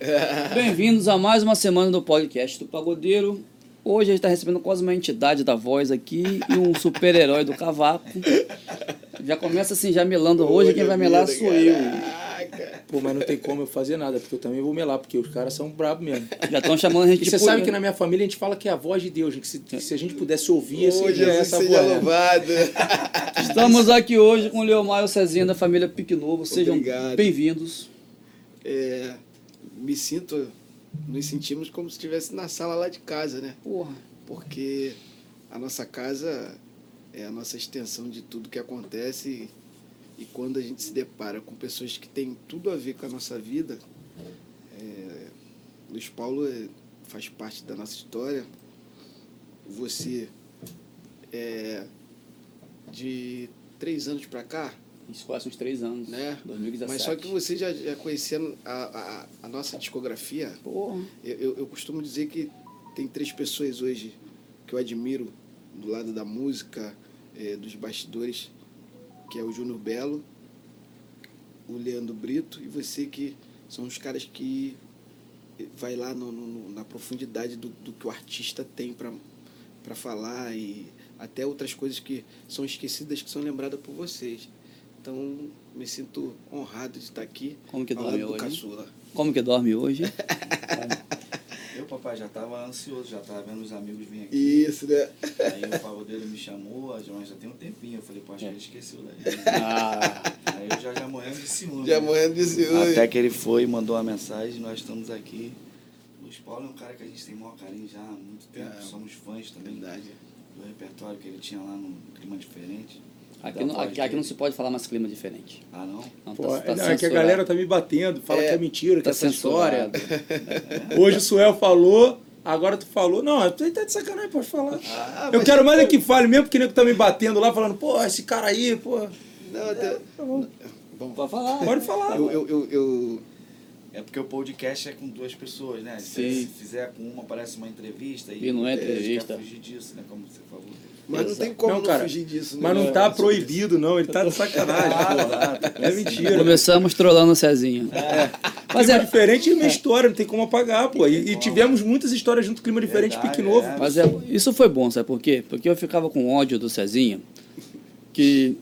Bem-vindos a mais uma semana do podcast do Pagodeiro. Hoje a gente está recebendo quase uma entidade da voz aqui e um super-herói do cavaco. Já começa assim, já melando. Hoje quem vai melar sou eu. Pô, mas não tem como eu fazer nada, porque eu também vou melar, porque os caras são bravos mesmo. Já estão chamando a gente E de você sabe que na minha família a gente fala que é a voz de Deus, que se, que se a gente pudesse ouvir, Ô, seria Jesus essa seja voz. louvado. Estamos aqui hoje com o Leomar e o Cezinha da família Pique Novo. Sejam bem-vindos. É, me sinto, nos sentimos como se estivesse na sala lá de casa, né? Porra. Porque a nossa casa é a nossa extensão de tudo que acontece e, e quando a gente se depara com pessoas que têm tudo a ver com a nossa vida, é, Luiz Paulo é, faz parte da nossa história. Você é de três anos para cá, Isso quase uns três anos, né? 2017. Mas só que você já, já conhecendo a, a, a nossa discografia, Porra. eu, eu, eu costumo dizer que tem três pessoas hoje que eu admiro do lado da música, eh, dos bastidores, que é o Júnior Belo, o Leandro Brito e você que são os caras que vai lá no, no- na profundidade do, do que o artista tem para falar e até outras coisas que são esquecidas que são lembradas por vocês. Então, me sinto honrado de estar aqui Como que dorme hoje? caçula. Como que dorme hoje? Eu, papai, já tava ansioso, já tava vendo os amigos virem aqui. Isso, né? Aí o pagodeiro me chamou, mas já tem um tempinho. Eu falei, pô, acho que ele esqueceu daí. Ah, Aí eu já, já morrendo de ciúme. Já morrendo de ciúme. Até que ele foi e mandou uma mensagem, nós estamos aqui. Luiz Paulo é um cara que a gente tem maior carinho já há muito tempo. É. Somos fãs também Verdade. do repertório que ele tinha lá no Clima Diferente. Aqui, não, aqui, aqui não se pode falar mais clima diferente. Ah, não? Não, Pô, tá- tá é que a galera tá me batendo, fala É, que é mentira, que Tá essa história. censurado. Hoje o Suel falou, agora tu falou. Não, tu tá de sacanagem, pode falar. Ah, eu quero mais é que fale mesmo, porque nego tá me batendo lá, falando, pô, esse cara aí, pô. Não, até... Vamos. Pode falar. Pode falar. Eu, eu, eu, eu- É porque o podcast é com duas pessoas, né? Sim. Se fizer com uma, parece uma entrevista. E não é entrevista. Quer fugir disso, né? Como você falou. Mas não Exato. tem como Não, não, cara, fugir disso. né? Mas não É, tá proibido, não. Ele tá de sacanagem, pô. É mentira. Começamos trollando o Cezinha. Mas clima é, diferente é minha história, não tem como apagar, pô. E, e tivemos muitas histórias junto, clima diferente, Verdade, pique novo. é. mas é, isso foi bom, sabe por quê? Porque eu ficava com ódio do Cezinha, que,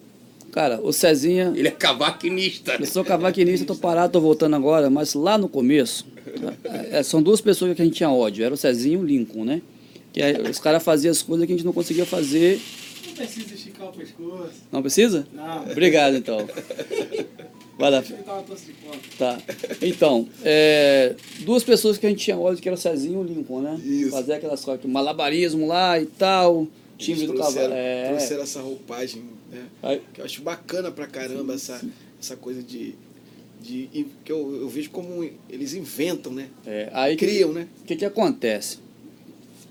cara, o Cezinha, Ele é cavaquinista. eu sou cavaquinista, tô parado, tô voltando agora, mas lá no começo, é, são duas pessoas que a gente tinha ódio, era o Cezinha e o Lincoln, né? Que é, os caras faziam as coisas que a gente não conseguia fazer. Não precisa esticar o pescoço. Não precisa? Não. Obrigado, então. Vai lá. Deixa eu dar uma tosse de fome. Tá. Então, é, duas pessoas que a gente tinha ódio, que era o Cezinho e o Lincoln, né? Isso. Fazer aquelas coisas, malabarismo lá e tal, time do cavalo. trouxeram, É. trouxeram essa roupagem, né? Aí- Que eu acho bacana pra caramba essa, essa coisa de. de e que eu, eu vejo como eles inventam, né? é, aí que- Criam, né? O que, que acontece?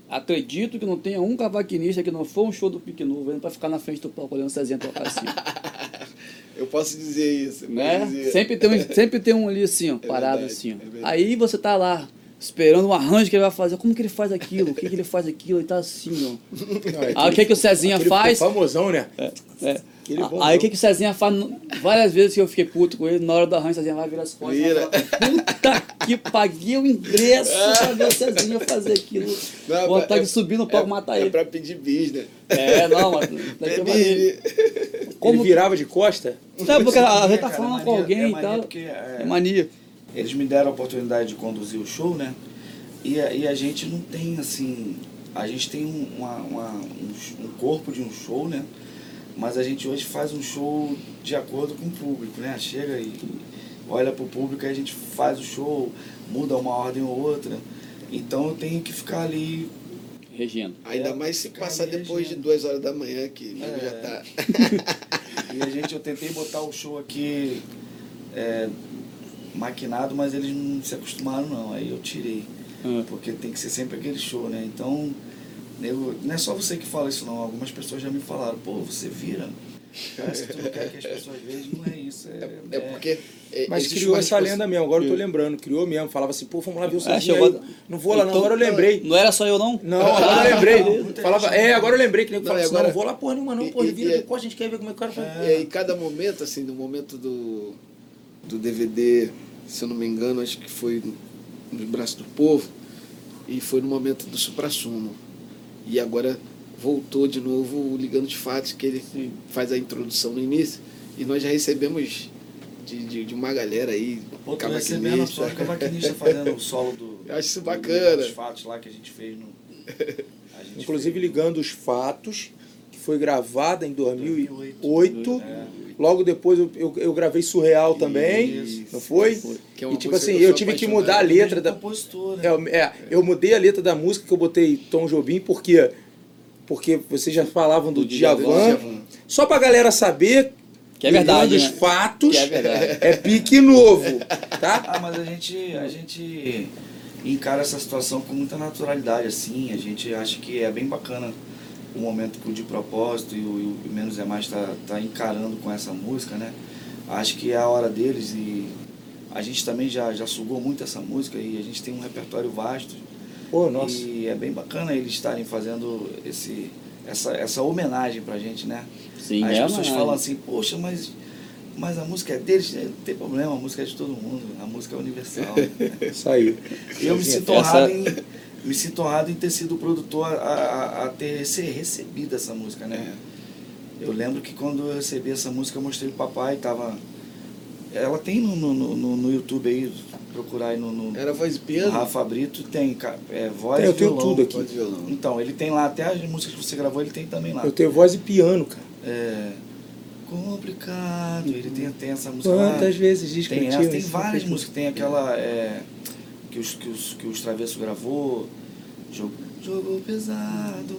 Acredito que não tenha um cavaquinista que não for um show do Pique Novo indo pra ficar na frente do palco olhando o Cezinha tocar assim. Eu posso dizer isso. né? dizer. Sempre, tem um, sempre tem um ali assim, ó, parado verdade, assim. ó. é. Aí você tá lá, esperando o arranjo que ele vai fazer. Como que ele faz aquilo? O que, que ele faz aquilo? Ele tá assim, ó. Aí o que, que o Cezinha faz? famosão, né? É. Bom, Aí o que, que o Cezinha faz? Várias vezes que eu fiquei puto com ele, na hora do arranjo, o Cezinha vai virar as costas. e Vira. Puta que paguei o ingresso pra ver o Cezinha fazer aquilo. Não, Vontade é- de subir no palco e matar é ele. pra pedir bis, né? É, não. Pedir. Como- Ele virava de costa? Sabe, porque a gente É, tá cara, falando é com mania- alguém é e tal. porque, é- É mania. Eles me deram a oportunidade de conduzir o show, né? E a, e a gente não tem, assim... A gente tem um, uma- uma- um, um corpo de um show, né? Mas a gente hoje faz um show de acordo com o público, né? Chega e olha pro público e a gente faz o show, muda uma ordem ou outra. Então eu tenho que ficar ali... Regina. Ainda É, mais se passar depois de duas horas da manhã, que É. já tá. E a gente, eu tentei botar o show aqui é, maquinado, mas eles não se acostumaram não. Aí eu tirei. Ah. Porque tem que ser sempre aquele show, né? Então, eu, não é só você que fala isso não. Algumas pessoas já me falaram, pô, você vira. Cara, se tu não quer que as pessoas vejam, não é isso. É, É porque. é, Mas criou essa lenda mesmo, agora eu tô lembrando. Criou mesmo. Falava assim, pô, vamos lá ver o É, Cezinha chegou aí. a- Não vou lá não, Então- agora eu lembrei. Não era só eu, não? Não, agora eu lembrei. Falava, é, agora eu lembrei que nem Não, falava e assim, agora- não, vou lá porra nenhuma não, E- porra, e- vira e- de costa, a gente quer ver como é que o cara faz. E aí cada momento, assim, no momento do, do DVD, se eu não me engano, acho que foi nos braços do povo e foi no momento do supra-sumo. E agora voltou de novo o Ligando de Fatos, que ele Sim. faz a introdução no início. E nós já recebemos de, de, de uma galera aí, Pô, tô recebendo cavaquinista. só cavaquinista fazendo o solo do. Eu acho isso do- bacana. Dos fatos lá que a gente fez no. a gente Inclusive fez- ligando os fatos, foi gravada em 2008. 2008. É. Logo depois eu, eu, eu gravei Surreal também, Isso. não foi? Que é uma e tipo assim, eu tive que mudar a letra da. né? É, é, eu mudei a letra da música que eu botei Tom Jobim, porque porque vocês já falavam do, Do Djavan. Djavan. Só pra galera saber Que é verdade, ligando os né? fatos, Que é verdade. é pique novo, tá? Ah, mas a gente, a gente encara essa situação com muita naturalidade, assim. A gente acha que é bem bacana o momento que o de propósito e o, e o Menos é Mais tá, tá encarando com essa música, né? Acho que é a hora deles e a gente também já, já sugou muito essa música e a gente tem um repertório vasto. Pô, nossa. E é bem bacana eles estarem fazendo esse, essa, essa homenagem pra gente, né? Sim, As é pessoas falam assim, poxa, mas, mas a música é deles, não tem problema, a música é de todo mundo, a música é universal. Isso aí. E eu me sinto Essa- honrado em, me sinto honrado em ter sido o produtor a, a, a ter rece- recebido essa música, né? Eu lembro que quando eu recebi essa música, eu mostrei pro papai, tava. Ela tem no, no, no, no YouTube aí, procurar aí no, no, Era voz e no piano? Rafa Brito, tem é, voz Tem, eu e tenho violão. tudo aqui. Voz violão. Então, ele tem lá até as músicas que você gravou, ele tem também lá. Eu tenho voz e piano, cara. É, complicado, ele tem, tem essa música lá. Quantas vezes diz Tem, que essa, tem várias músicas, tem aquela é, que, os, que, os, que os Travessos gravou, jogo, jogou pesado,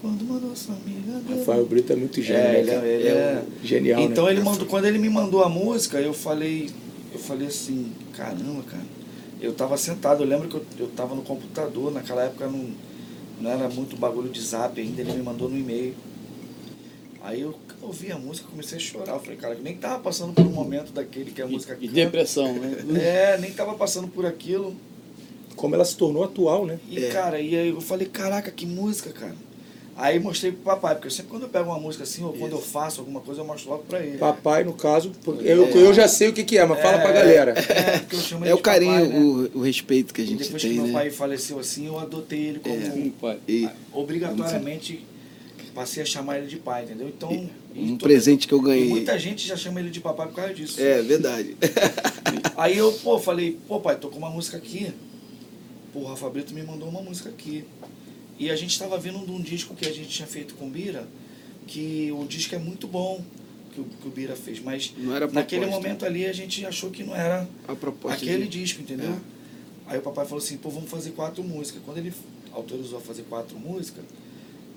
quando mandou sua amiga. Rafael Brito é muito gênio, É, né, ele, é, ele é- Genial, Então né? ele mandou, quando ele me mandou a música, eu falei, eu falei assim, caramba, cara. Eu tava sentado, eu lembro que eu, eu tava no computador, naquela época não, não era muito bagulho de zap ainda, ele me mandou no e-mail. Aí eu ouvi a música, comecei a chorar. Eu falei, cara, nem tava passando por um momento daquele que a música e canta. depressão, né? É, nem tava passando por aquilo. Como ela se tornou atual, né? E, cara, e aí eu falei, caraca, que música, cara. Aí mostrei pro papai, porque eu sempre quando eu pego uma música assim, ou quando eu faço alguma coisa, eu mostro logo pra ele. Papai, no caso, porque eu, eu já sei o que, que é, mas fala pra galera. É, porque eu chamo ele É o de papai, carinho, né? o, o respeito que a E gente depois tem, que meu né? pai faleceu assim, eu adotei ele como Sim, pai. E obrigatoriamente passei a chamar ele de pai, entendeu? Então, e um presente que eu e ganhei. muita gente já chama ele de papai por causa disso. É, verdade. Aí eu, pô, falei, pô, pai, tô com uma música aqui. Pô, o Rafa Brito me mandou uma música aqui. E a gente tava vendo de um disco que a gente tinha feito com o Bira, que o disco é muito bom que o, que o Bira fez, mas Não era a naquele momento ali a gente achou que não era aquele de... disco, entendeu? É. Aí o papai falou assim, pô, vamos fazer quatro músicas. Quando ele autorizou a fazer quatro músicas,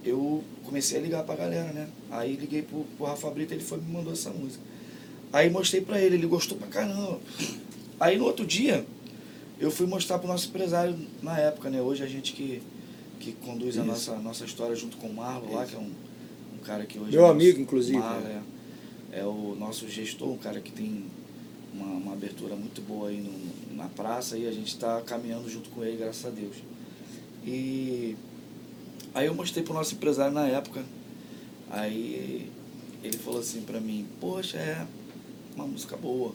eu comecei a ligar pra galera, né? Aí liguei pro, pro Rafa Brito, ele foi e me mandou essa música. Aí mostrei pra ele, ele gostou pra caramba. Aí no outro dia, eu fui mostrar pro nosso empresário na época, né? Hoje a gente que, que conduz a Isso. nossa, nossa história junto com o Marlon lá, que é um, um cara que hoje... Meu é nosso- amigo, inclusive. Marlon, é, é o nosso gestor, um cara que tem uma, uma abertura muito boa aí no, na praça e a gente está caminhando junto com ele, graças a Deus. E aí eu mostrei pro nosso empresário na época, aí ele falou assim pra mim, poxa, é uma música boa,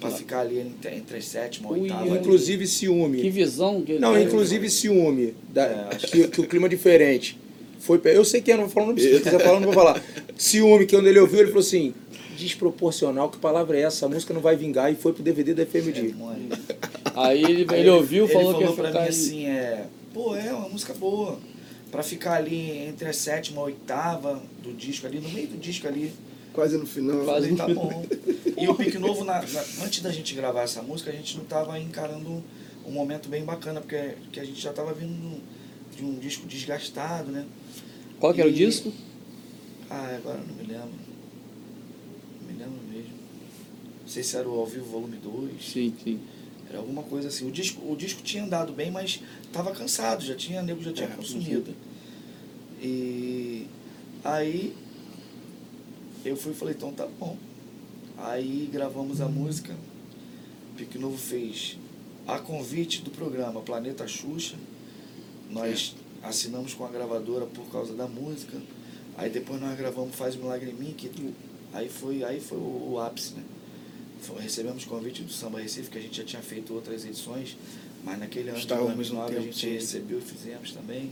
pra ficar ali entre, entre as sétima e Ui, oitava. ui. Inclusive Que ciúme. visão que ele Não, inclusive ciúme. Da, É, acho que, que o clima é diferente. Foi, eu sei que é, não vou falar, não se quiser falar, não vou falar. Ciúme, que quando ele ouviu, ele falou assim, desproporcional, que palavra é essa? A música não vai vingar e foi pro DVD da É, FMD. mãe. Aí ele, Aí ele ouviu, falou, ele que ia falou pra ficar mim assim, é, pô, é uma música boa. Pra ficar ali entre a sétima e a oitava do disco ali, no meio do disco ali. Quase no final. Eu Quase tá bom. E o Pique Novo, na- na- antes da gente gravar essa música, a gente não tava encarando um momento bem bacana, porque que a gente já tava vindo de um disco desgastado, né? Qual que era o E- disco? Ah, agora eu não me lembro. Não me lembro mesmo. Não sei se era o Ao Vivo Volume 2. Sim, sim. Era alguma coisa assim. O disco, o disco tinha andado bem, mas tava cansado, já tinha, nego já tinha É, consumido. E aí eu fui e falei, então tá bom. Aí gravamos a música. Pique Novo fez a convite do programa Planeta Xuxa. Nós assinamos com a gravadora por causa da música. Aí depois nós gravamos Faz Milagre em Mim, que aí foi, aí foi o, o ápice, né? Foi- recebemos convite do Samba Recife, que a gente já tinha feito outras edições, Mas naquele ano de um 2009 a gente sem- recebeu e fizemos também.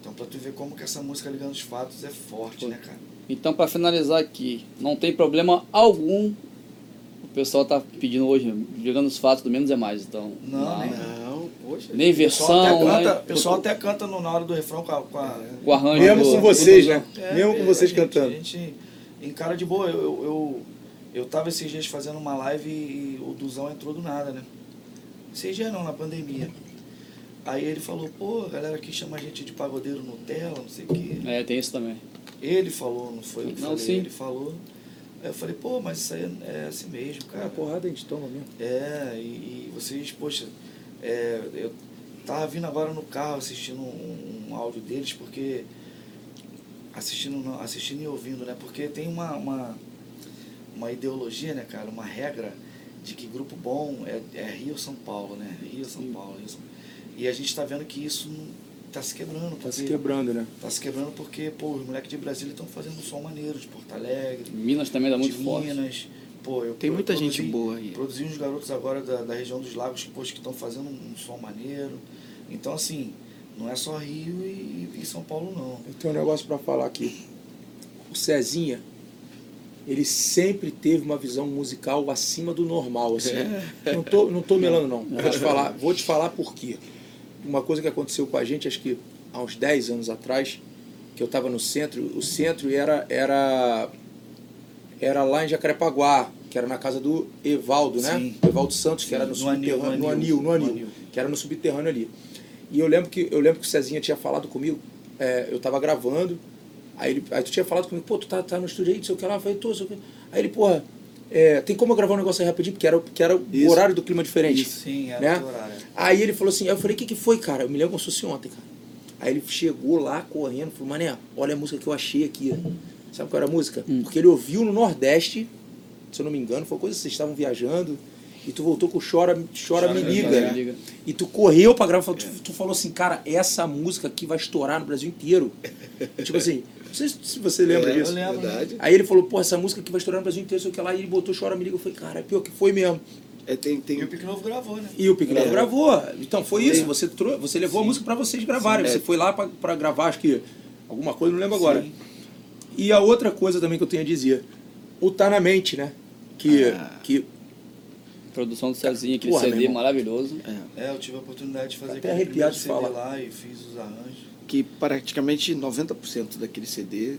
Então pra tu ver como que essa música Ligando os Fatos é forte, né, cara? Então, para finalizar aqui, não tem problema algum. O pessoal tá pedindo hoje, ligando os fatos do menos é mais. Então, Não, nem- Não, poxa. nem O pessoal versão, até canta, né? o pessoal até canta no- na hora do refrão com a. Com a o arranjo. Mesmo do- com vocês, do- né? É, Mesmo com é, vocês a gente- cantando. A gente encara de boa. Eu, eu, eu, eu tava esses dias fazendo uma live e o Duzão entrou do nada, né? Esses dias não, na pandemia. Aí ele falou, pô, a galera aqui chama a gente de pagodeiro Nutella, não sei o quê. É, tem isso também. Ele falou, não foi eu que Não, falei, sim. ele falou. Aí eu falei, pô, mas isso aí é assim mesmo, É, cara. porrada a gente toma mesmo. É, e, e vocês, poxa, é, eu tava vindo agora no carro assistindo um, um áudio deles, porque. Assistindo, assistindo e ouvindo, né? Porque tem uma, uma, uma ideologia, né, cara? Uma regra de que grupo bom é, é Rio São Paulo, né? Rio São Paulo, Rio São E a gente tá vendo que isso tá se quebrando. Tá se porque- quebrando, né? Tá se quebrando porque, pô, os moleques de Brasília estão fazendo um som maneiro, de Porto Alegre, Minas também dá muito forte. Minas. Pô, eu Tem eu muita produzi- gente boa aí. Produzi uns garotos agora da, da região dos lagos poxa, que estão fazendo um, som maneiro. Então, assim, não é só Rio e, e São Paulo, não. Eu tenho um negócio pra falar aqui. O Cezinha, ele sempre teve uma visão musical acima do normal, assim. Não tô, não tô melando, não. Vou te falar, vou te falar por quê. Uma coisa que aconteceu com a gente, acho que há uns 10 anos atrás, que eu estava no centro, o centro era, era, era lá em Jacarepaguá, que era na casa do Evaldo, né? Sim. Evaldo Santos, que Sim, era no, no anil, subterrâneo, no no anil, anil, no no anil, anil. que era no subterrâneo ali. E eu lembro que eu lembro que o Cezinha tinha falado comigo, é, eu tava gravando, aí, ele, aí tu tinha falado comigo, pô, tu tá, tá no estúdio aí, não sei o que lá, eu falei, tô, sei o que. Aí ele, porra, é, tem como eu gravar um negócio aí rapidinho, porque era, porque era o Isso. horário do clima diferente. Sim, era né? Aí ele falou assim, eu falei, o que, que foi, cara? Eu me lembro como se fosse ontem, cara. Aí ele chegou lá correndo, falou, mané, olha a música que eu achei aqui. Sabe qual era a música? Porque ele ouviu no Nordeste, se eu não me engano, foi coisa que vocês estavam viajando, e tu voltou com o Chora, Chora, Chora Me Liga. Liga. E tu correu pra gravar, tu, tu falou assim, cara, essa música aqui vai estourar no Brasil inteiro. tipo assim, não sei se você lembra É, disso. eu lembro. Verdade. Aí ele falou, pô, essa música aqui vai estourar no Brasil inteiro, sei o que lá, e ele botou Chora Me Liga. Eu falei, cara, é pior que foi mesmo. É, tem, tem, E o Pique Novo gravou, né? E o Pique Novo É. gravou. Então foi isso, você, trou você levou a música pra vocês gravarem. Sim. Você É. foi lá pra, pra gravar, acho que alguma coisa, não lembro agora. Sim. E a outra coisa também que eu tenho a dizer, o Tá Na Mente, né? Que, Ah. que Produção do Cezinha, aquele Porra, CD maravilhoso. é, É, eu tive a oportunidade de fazer Até aquele primeiro arrepiado de CD falar. lá e fiz os arranjos. que praticamente 90% daquele CD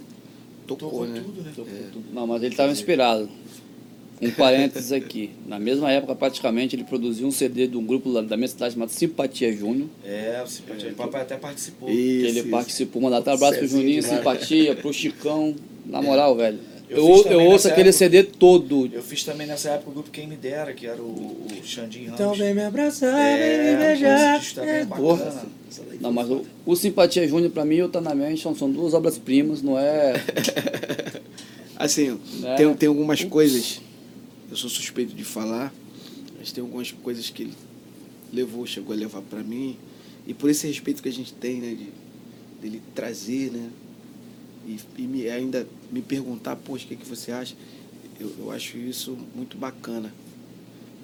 tocou, Tocou né? tudo, né? Não, mas ele estava inspirado. Um parênteses aqui. Na mesma época, praticamente, ele produziu um CD de um grupo lá da minha cidade chamado Simpatia Júnior. É, o Simpatia. O papai até participou. Que ele Isso, participou. Mandar até um abraço pro Juninho, demais. Simpatia, pro Chicão. Na moral, velho. Eu Eu, eu, ouço aquele época. CD todo. Eu fiz também nessa época o grupo Quem Me Dera, que era o, o Xandinho Ramos. Então vem me abraçar, É, vem me beijar. é É, porra. Não, mas o, o Simpatia Júnior, pra mim, e o Tá Na Mente são, são duas obras-primas, não é... Assim, né? tem, tem algumas coisas, eu sou suspeito de falar, mas tem algumas coisas que ele levou, chegou a levar pra mim, e por esse respeito que a gente tem, né, de dele trazer, né, e, e me, ainda me perguntar, poxa, o que, que você acha? Eu, eu acho isso muito bacana.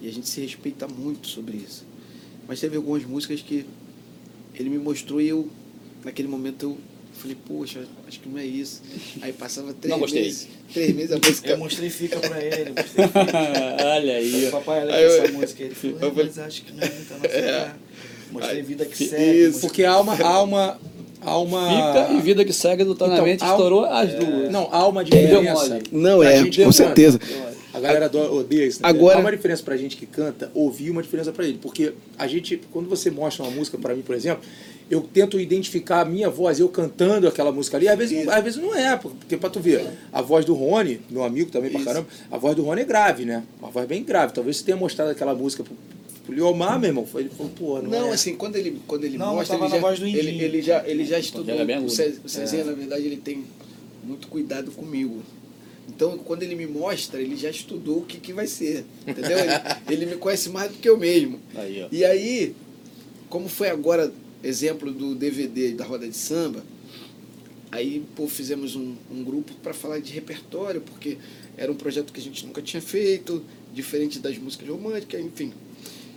E a gente se respeita muito sobre isso. Mas teve algumas músicas que ele me mostrou e eu, naquele momento, eu falei, poxa, acho que não é isso. Aí passava três Não gostei. meses. Três meses a música. Eu mostrei fica pra ele, mostrei fica. Olha aí. Falei, papai, olha Aí aqui eu- essa música. Ele falou, eu "É, falei- mas acho que não é muito a nossa cara. Mostrei vida que Isso. segue. mostrei- Porque há uma. Há uma, há uma Fica e Vida que Segue do Na Então, estourou as duas. Não, há uma Deu diferença. Não, é, gente com certeza. A galera adora, odeia isso. Né? Agora- Há uma diferença pra gente que canta, ouvir uma diferença pra ele. Porque a gente, quando você mostra uma música pra mim, por exemplo, eu tento identificar a minha voz, eu cantando aquela música ali. Às vezes, não, às vezes não é, porque pra tu ver, a voz do Rony, meu amigo também pra Isso. caramba, a voz do Rony é grave, né? Uma voz bem grave. Talvez você tenha mostrado aquela música pro, pro Liomar, meu irmão. Ele falou, pô, não, Não, é. assim, quando ele, quando ele Não, mostra, ele já, voz do ele, Indinho. ele já, ele já estudou. Era bem O o Cezinha, É. na verdade, ele tem muito cuidado comigo. Então, quando ele me mostra, ele já estudou o que, que vai ser. Entendeu? Ele, ele me conhece mais do que eu mesmo. Aí, ó. E aí, como foi agora, exemplo do DVD da Roda de Samba, aí pô, fizemos um, um grupo para falar de repertório, porque era um projeto que a gente nunca tinha feito, diferente das músicas românticas, enfim.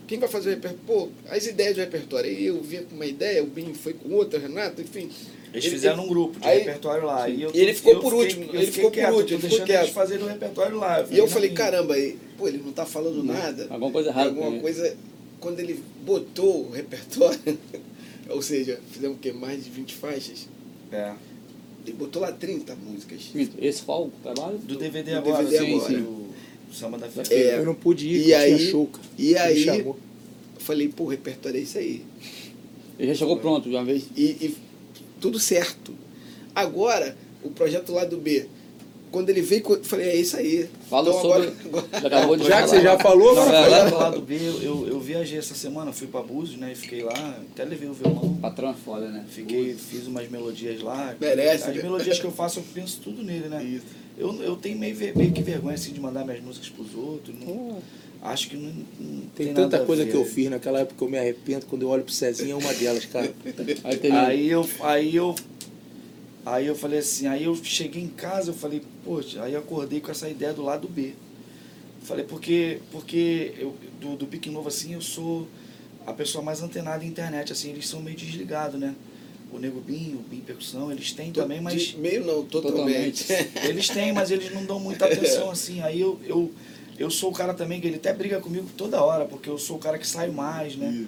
quem vai fazer o repertório? Pô, as ideias do repertório. Aí eu vinha com uma ideia, o Binho foi com outra, o Renato, enfim. Eles Ele- fizeram um grupo de aí- repertório lá. E, eu, E ele ficou eu por fiquei- último, eu ele ficou por quieto, último, tô ficou deixando quieto. eles fazerem o repertório lá. E eu não, falei, não. caramba, aí, pô, ele não tá falando nada. Alguma coisa errada Alguma ele. coisa. Quando ele botou o repertório, ou seja, fizemos o quê? Mais de 20 faixas. É. Ele botou lá 30 músicas. Esse qual o trabalho? Do DVD Do agora, DVD sim, agora. sim, o Samba da Festa. É. Eu não pude ir, E porque aí- tinha show, cara. E aí, eu falei, pô, o repertório é isso aí. Ele já chegou pronto de uma vez. E, e tudo certo. Agora, o projeto lá do B, quando ele veio, eu falei, é isso aí. Fala Então sobre. agora- agora- Já acabou de Já que você já falou, Não, agora Vai lá lá. do lado B, eu, eu, eu viajei essa semana, fui pra Búzios, né? E fiquei lá, até levei o violão. Patrão é foda, né? Fiquei, fiz umas melodias lá. Merece, As né? melodias que eu faço, eu penso tudo nele, né? Isso. Eu, eu tenho meio, meio que vergonha assim, de mandar minhas músicas pros outros. não- acho que não, não Tem nada tanta a coisa ver. que eu fiz naquela época que eu me arrependo. Quando eu olho pro Cezinho, é uma delas, cara. Aí. Aí eu, aí eu, aí eu falei assim, aí eu cheguei em casa, eu falei, poxa, aí acordei com essa ideia do lado B. Falei, porque, porque eu, do, do Pique Novo, assim, eu sou a pessoa mais antenada em internet, assim, eles são meio desligados, né? O Nego Bin, o Bin Percussão, eles têm também, mas... De- Meio não, totalmente. Eles têm, mas eles não dão muita atenção, assim. Aí eu, eu, eu sou o cara também que ele até briga comigo toda hora, porque eu sou o cara que saio mais, né?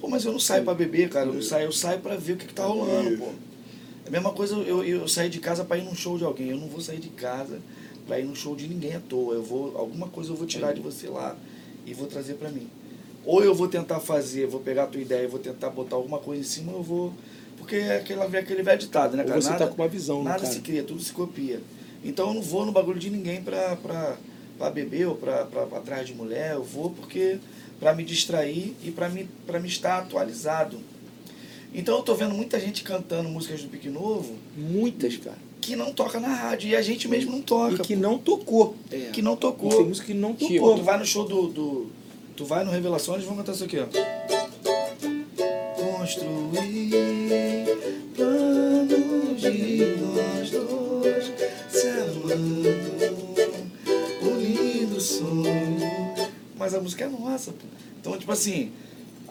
Pô, mas eu não saio pra beber, cara. Eu não saio, eu saio pra ver o que, que tá rolando, pô. É mesma coisa eu, eu, sair de casa pra ir num show de alguém. Eu não vou sair de casa pra ir num show de ninguém à toa. Eu vou, alguma coisa eu vou tirar de você lá e vou trazer pra mim. Ou eu vou tentar fazer, vou pegar a tua ideia vou tentar botar alguma coisa em cima, eu vou. Porque é aquela, aquele velho ditado, né, Ou cara? você tá com uma visão, né, Nada cara? se cria, tudo se copia. Então eu não vou no bagulho de ninguém pra, pra, pra beber ou pra, pra, pra atrás de mulher. Eu vou porque pra me distrair e pra me, pra me estar atualizado. Então eu tô vendo muita gente cantando músicas do Pique Novo Muitas, cara. que não toca na rádio. E a gente mesmo não toca. E que pô. não tocou. É. que não Tem tocou. música que não Tipo, tocou. tu vai no show do, do. Tu vai no Revelações, eles vão cantar isso aqui, ó. Construir planos de nós dois se amando, um lindo sonho. Mas a música é nossa, pô. Então, tipo assim,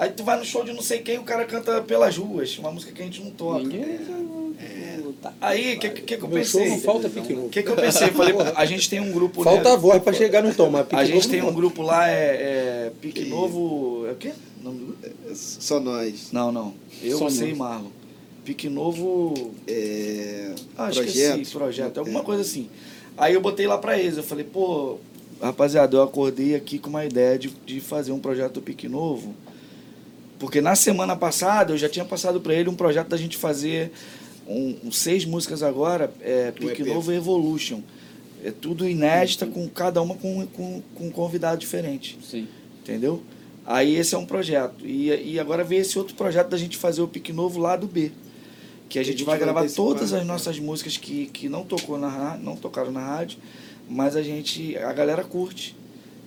aí tu vai no show de não sei quem, o cara canta pelas ruas, uma música que a gente não toca. Ninguém. Tá. Aí, o que, que, que eu Meu show pensei? não falta pique novo. O que, que eu pensei? Falei, a gente tem um grupo. Falta né? a voz pra chegar no tom, mas pique A gente novo tem não. um grupo lá, é, é Pique Novo. É o quê? Nome? Só nós. Não, não. Eu, Só você e. Marlon. Pique Novo. É, Ah, projeto. esqueci, projeto, alguma É. coisa assim. Aí eu botei lá pra eles, eu falei, pô, rapaziada, eu acordei aqui com uma ideia de, de fazer um projeto do Pique Novo. Porque na semana passada eu já tinha passado pra ele um projeto da gente fazer um, um seis músicas agora, é, Pique. Novo Evolution. É tudo inédita, com cada uma com, com, com um convidado diferente. Sim. Entendeu? Aí esse é um projeto. E, e agora veio esse outro projeto da gente fazer o Pique Novo lá do B. Que a Que a gente, gente vai vai gravar todas as né? nossas músicas que, que não tocou na não tocaram na rádio, mas a gente. A galera curte.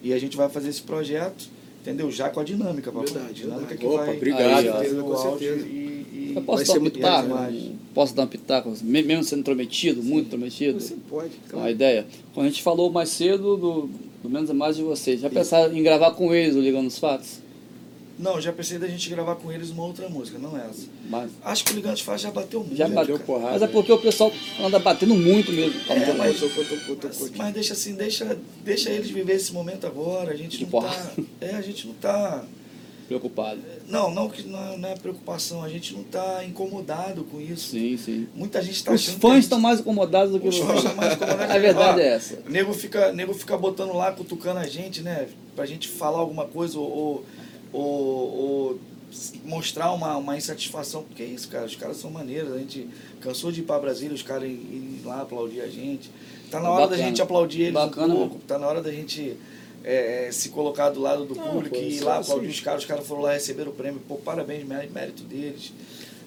E a gente vai fazer esse projeto, entendeu? Já com a dinâmica, papai. Verdade, dinâmica verdade. que Opa, vai obrigado. fazer Com certeza, com certeza. E, e- Eu posso Vai dar ser um muito pitaco? Posso dar um pitaco? Me- Mesmo sendo intrometido, muito intrometido? Você pode, Uma claro. ideia. Quando a gente falou mais cedo do, do Menos é Mais de vocês, já pensaram em gravar com eles o Ligando os Fatos? Não, já pensei da gente gravar com eles uma outra música, não essa. Mas, Acho que o Ligante Faz já bateu muito. já bateu. deu porrada, Mas é né? porque o pessoal anda batendo muito mesmo. É, mas- tocou, Mas, tocou. mas deixa assim, deixa, deixa eles viver esse momento agora. A gente De não porra. tá. É, a gente não tá. Preocupado. Não, não, que não, é- não é preocupação, a gente não tá incomodado com isso. Sim, sim. Muita gente tá Os achando que a fãs gente- estão mais incomodados do que Os fãs estão mais incomodados. A verdade é essa. Nego fica, nego fica botando lá, cutucando a gente, né? Pra gente falar alguma coisa ou, ou, ou- ou mostrar uma, uma insatisfação. Porque é isso, cara. Os caras são maneiros. A gente cansou de ir pra Brasília, os caras irem lá aplaudir a gente. Tá na hora da Bacana. gente aplaudir eles Bacana um pouco. mesmo. Tá na hora da gente é, é, se colocar do lado do Não, público pô, e ir lá é aplaudir assim. os caras. Os caras foram lá receber o prêmio. Pô, parabéns, mé- mérito deles.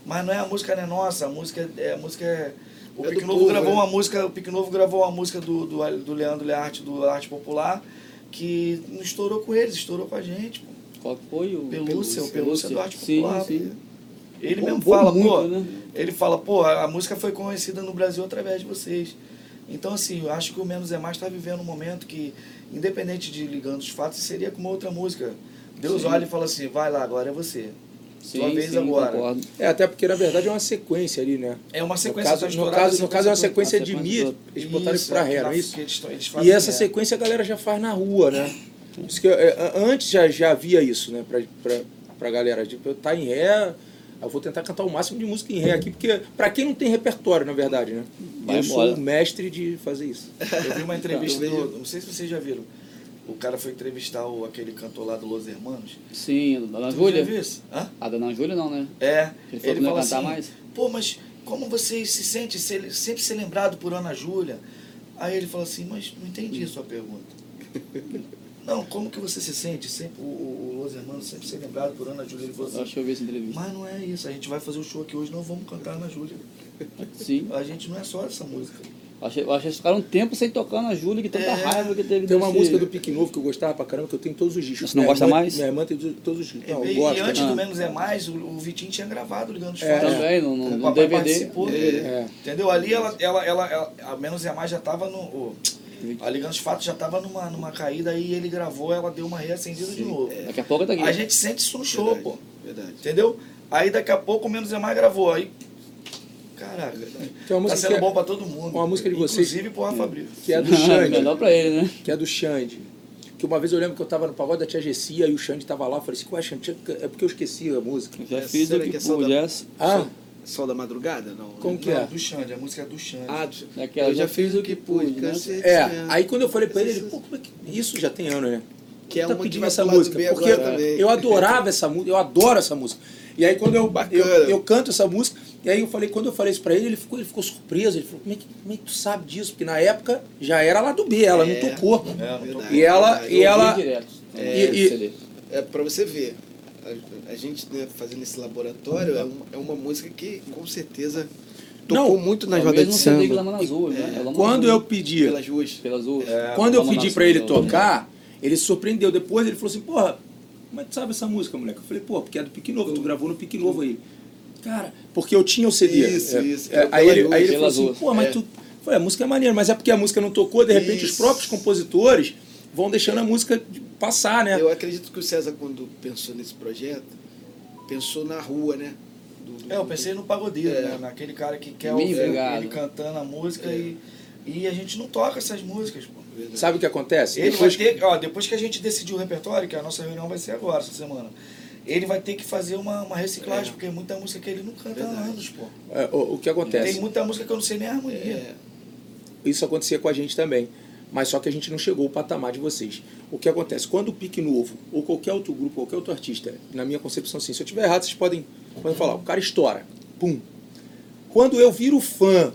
Mas não é a música não é nossa, a música é a música é o É Pique Novo povo, gravou né? uma música, o Pique Novo gravou uma música do, do, do Leandro Learte do Arte Popular que não estourou com eles, estourou com a gente. Pô. Qual foi o. Pelúcia, o Pelúcia do Arte Sim, Popular. sim. Ele mesmo fala, muito, pô, né? ele fala, pô, a música foi conhecida no Brasil através de vocês. Então, assim, eu acho que o Menos é Mais está vivendo um momento que, independente de ligando os fatos, seria com uma outra música. Deus Sim. olha e fala assim, vai lá, agora é você. Sua vez agora. concordo. É, até porque na verdade é uma sequência ali, né? É uma No sequência caso, tá no estourada, caso, no caso é uma sequência A de sequência Mi, do- eles botaram isso pra ré, não é isso? que eles- eles E essa ré. sequência a galera já faz na rua, né? Isso que eu- é, antes já, já havia isso, né? Pra, pra, pra galera. Tipo, tá em ré, eu vou tentar cantar o máximo de música em ré aqui, porque pra quem não tem repertório, na verdade, né? Vai eu embora. sou o mestre de fazer isso. Eu vi uma entrevista vejo- do. Não sei se vocês já viram. O cara foi entrevistar o, aquele cantor lá do Los Hermanos. Sim, da Dona Júlia. já viu isso? Hã? A Dona Júlia não, né? É. Ele falou que não ia cantar mais? Pô, mas como você se sente ser- sempre ser lembrado por Ana Júlia? Aí ele falou assim, mas não entendi a sua pergunta. Não, como que você se sente sempre, o, o, o Los Hermanos sempre ser lembrado por Ana Júlia? Ele falou acho assim, que eu vi essa entrevista. mas não é isso, a gente vai fazer o show aqui hoje, não vamos cantar Ana Júlia. Sim. A gente não é só essa música. Eu achei, eu achei que eles ficaram um tempo sem tocar na Júlia, que tanta É. raiva que teve Tem uma música do Pique Novo que eu gostava pra caramba, que eu tenho todos os discos. Você não Minha gosta irmã- mais? Minha irmã tem todos os discos. Não, e, eu e gosto. antes né? do Menos é Mais, o, o Vitinho tinha gravado Ligando os É. Também, no, no, O no papai DVD. participou. É. Entendeu? Ali ela, ela, ela, ela, a Menos é Mais já tava no. o- a Ligando os Fatos já tava numa, numa caída e ele gravou, ela deu uma reacendida de novo. Daqui a pouco tá aqui. A gente sente isso no show, Verdade, pô. Verdade. Entendeu? Aí daqui a pouco o Menos é Mais gravou. Aí. Caraca, Tem uma tá sendo é- bom pra todo mundo. uma música de vocês- Inclusive pro Rafa Brito. Que é do Xande. Melhor pra ele, né? que é do Xande. Que uma vez eu lembro que eu tava no pagode da Tia Gessia e o Xande tava lá. Eu falei assim, ué, Xande, é porque eu esqueci a música. Já É, fiz o que que é só pude. essa. Ah, Sol da madrugada? Não. Como que é? Não, do Xande, a música é do Xande. Ah, do- É aquela, eu já fiz o que pude, né? é. né? Aí quando eu falei pra ele, ele, pô, como é que... Isso já tem ano, né? Que é tá uma pedindo essa música, porque eu adorava essa música, eu adoro essa música. E aí quando eu, eu, eu canto essa música, e aí eu falei, quando eu falei isso pra ele, ele ficou, ele ficou surpreso, ele falou, como é, que, como é que tu sabe disso? Porque na época já era lá do B, ela É. não tocou. É, Verdade. E ela, verdade. e ela, direto. É, e- CD. É pra você ver. A, a gente né, fazendo esse laboratório é uma, é uma música que com certeza tocou Não, muito nas rodas de CD samba. Lama Azul, né? É Lama quando eu pedi, Pelas ruas. Pelas ruas. É, Quando eu pedi pra ele né? tocar, ele se surpreendeu. Depois ele falou assim, porra, como é que tu sabe essa música, moleque? Eu falei, pô, porque é do Pique Novo, tu gravou no Pique Novo aí. Cara, porque eu tinha o CD. Isso, É, isso, é, aí, ele, aí ele falou assim, pô, mas É. tu. Falei, a música é maneira, mas é porque a música não tocou, de repente os Isso. próprios compositores vão deixando a música passar, né? Eu acredito que o César, quando pensou nesse projeto, pensou na rua, né? Do- do- É, eu pensei no pagodeiro, É. né? Naquele cara que quer ouvir obrigado. ele cantando a música É. e, e a gente não toca essas músicas, pô. Verdade. Sabe o que acontece? Ele Depois- vai ter, ó, depois que a gente decidiu o repertório, que a nossa reunião vai ser agora, essa semana, ele vai ter que fazer uma, uma reciclagem, É. porque é muita música que ele não canta há anos, pô. é, o, o que acontece? Tem muita música que eu não sei nem a harmonia. É, Isso acontecia com a gente também. Mas só que a gente não chegou ao patamar de vocês. O que acontece? Quando o Pique Novo, ou qualquer outro grupo, qualquer outro artista, na minha concepção, assim, se eu estiver errado, vocês podem, podem falar. O cara estoura. Pum. Quando eu viro fã,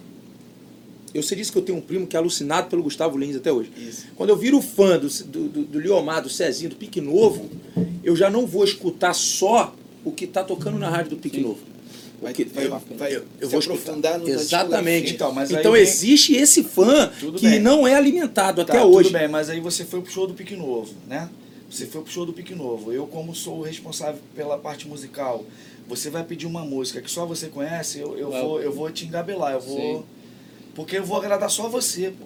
eu sei disso que eu tenho um primo que é alucinado pelo Gustavo Lins até hoje. isso. Quando eu viro fã do, do, do, do Liomar, do Cezinho, do Pique Novo, eu já não vou escutar só o que está tocando na rádio do Pique Sim. Novo. Vai, Porque vai, eu- vai eu, eu vou aprofundar no. Exatamente. Então, então vem- existe esse fã Tudo que bem. não é alimentado até Tá, hoje. Tudo bem, mas aí você foi pro show do Pique Novo, né? Você foi pro show do Pique Novo. Eu, como sou o responsável pela parte musical, você vai pedir uma música que só você conhece, eu, eu, vou, eu vou te engabelar, eu vou. Sim. Porque eu vou agradar só você, pô.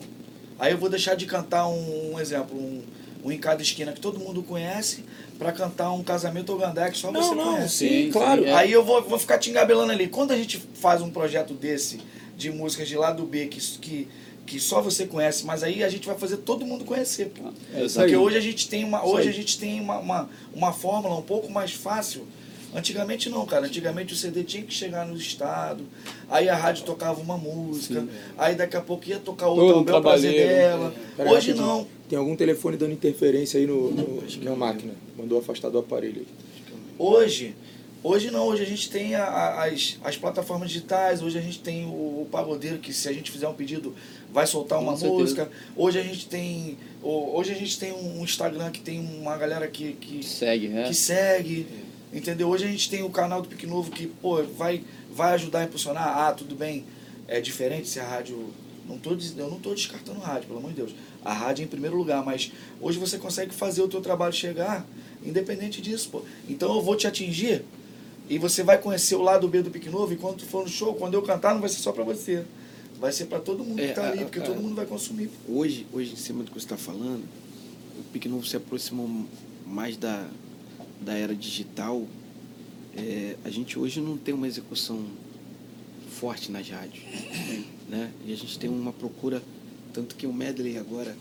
Aí eu vou deixar de cantar um, um exemplo, um, um em cada esquina que todo mundo conhece, pra cantar um casamento ogandé que só Não, você não, conhece. sim, Sim, claro. sim, é. Aí eu vou, vou ficar te engabelando ali. Quando a gente faz um projeto desse, de músicas de lado B, que, que, que só você conhece, mas aí a gente vai fazer todo mundo conhecer, pô. É Porque aí. hoje a gente tem uma, hoje a gente tem uma, uma, uma fórmula um pouco mais fácil. Antigamente não, cara. Antigamente o CD tinha que chegar no estado, aí a rádio tocava uma música, aí daqui a pouco ia tocar outra, o bel prazer dela. Pera Hoje não. Tem algum telefone dando interferência aí no, no- na máquina. Mandou afastar do aparelho aí. Hoje, hoje não, hoje a gente tem a- a- as, as plataformas digitais, hoje a gente tem o, o pagodeiro que se a gente fizer um pedido vai soltar uma Com certeza. música. Hoje a gente tem o- hoje a gente tem um Instagram que tem uma galera que, que, Segue, né? que segue, entendeu? Hoje a gente tem o canal do Pique Novo que, pô, vai, vai ajudar a impulsionar. Ah, tudo bem, é diferente se a rádio... Não tô, eu não estou descartando rádio, pelo amor de Deus. A rádio é em primeiro lugar, mas hoje você consegue fazer o teu trabalho chegar independente disso, pô. Então eu vou te atingir e você vai conhecer o lado B do Pique Novo e quando tu for no show, quando eu cantar, não vai ser só pra você. Vai ser pra todo mundo É, que tá a- ali, porque a- todo mundo vai consumir. Hoje, hoje, em cima do que você está falando, o Pique Novo se aproximou mais da, da era digital, é, a gente hoje não tem uma execução forte nas rádios. Né? E a gente tem uma procura, tanto que o medley agora,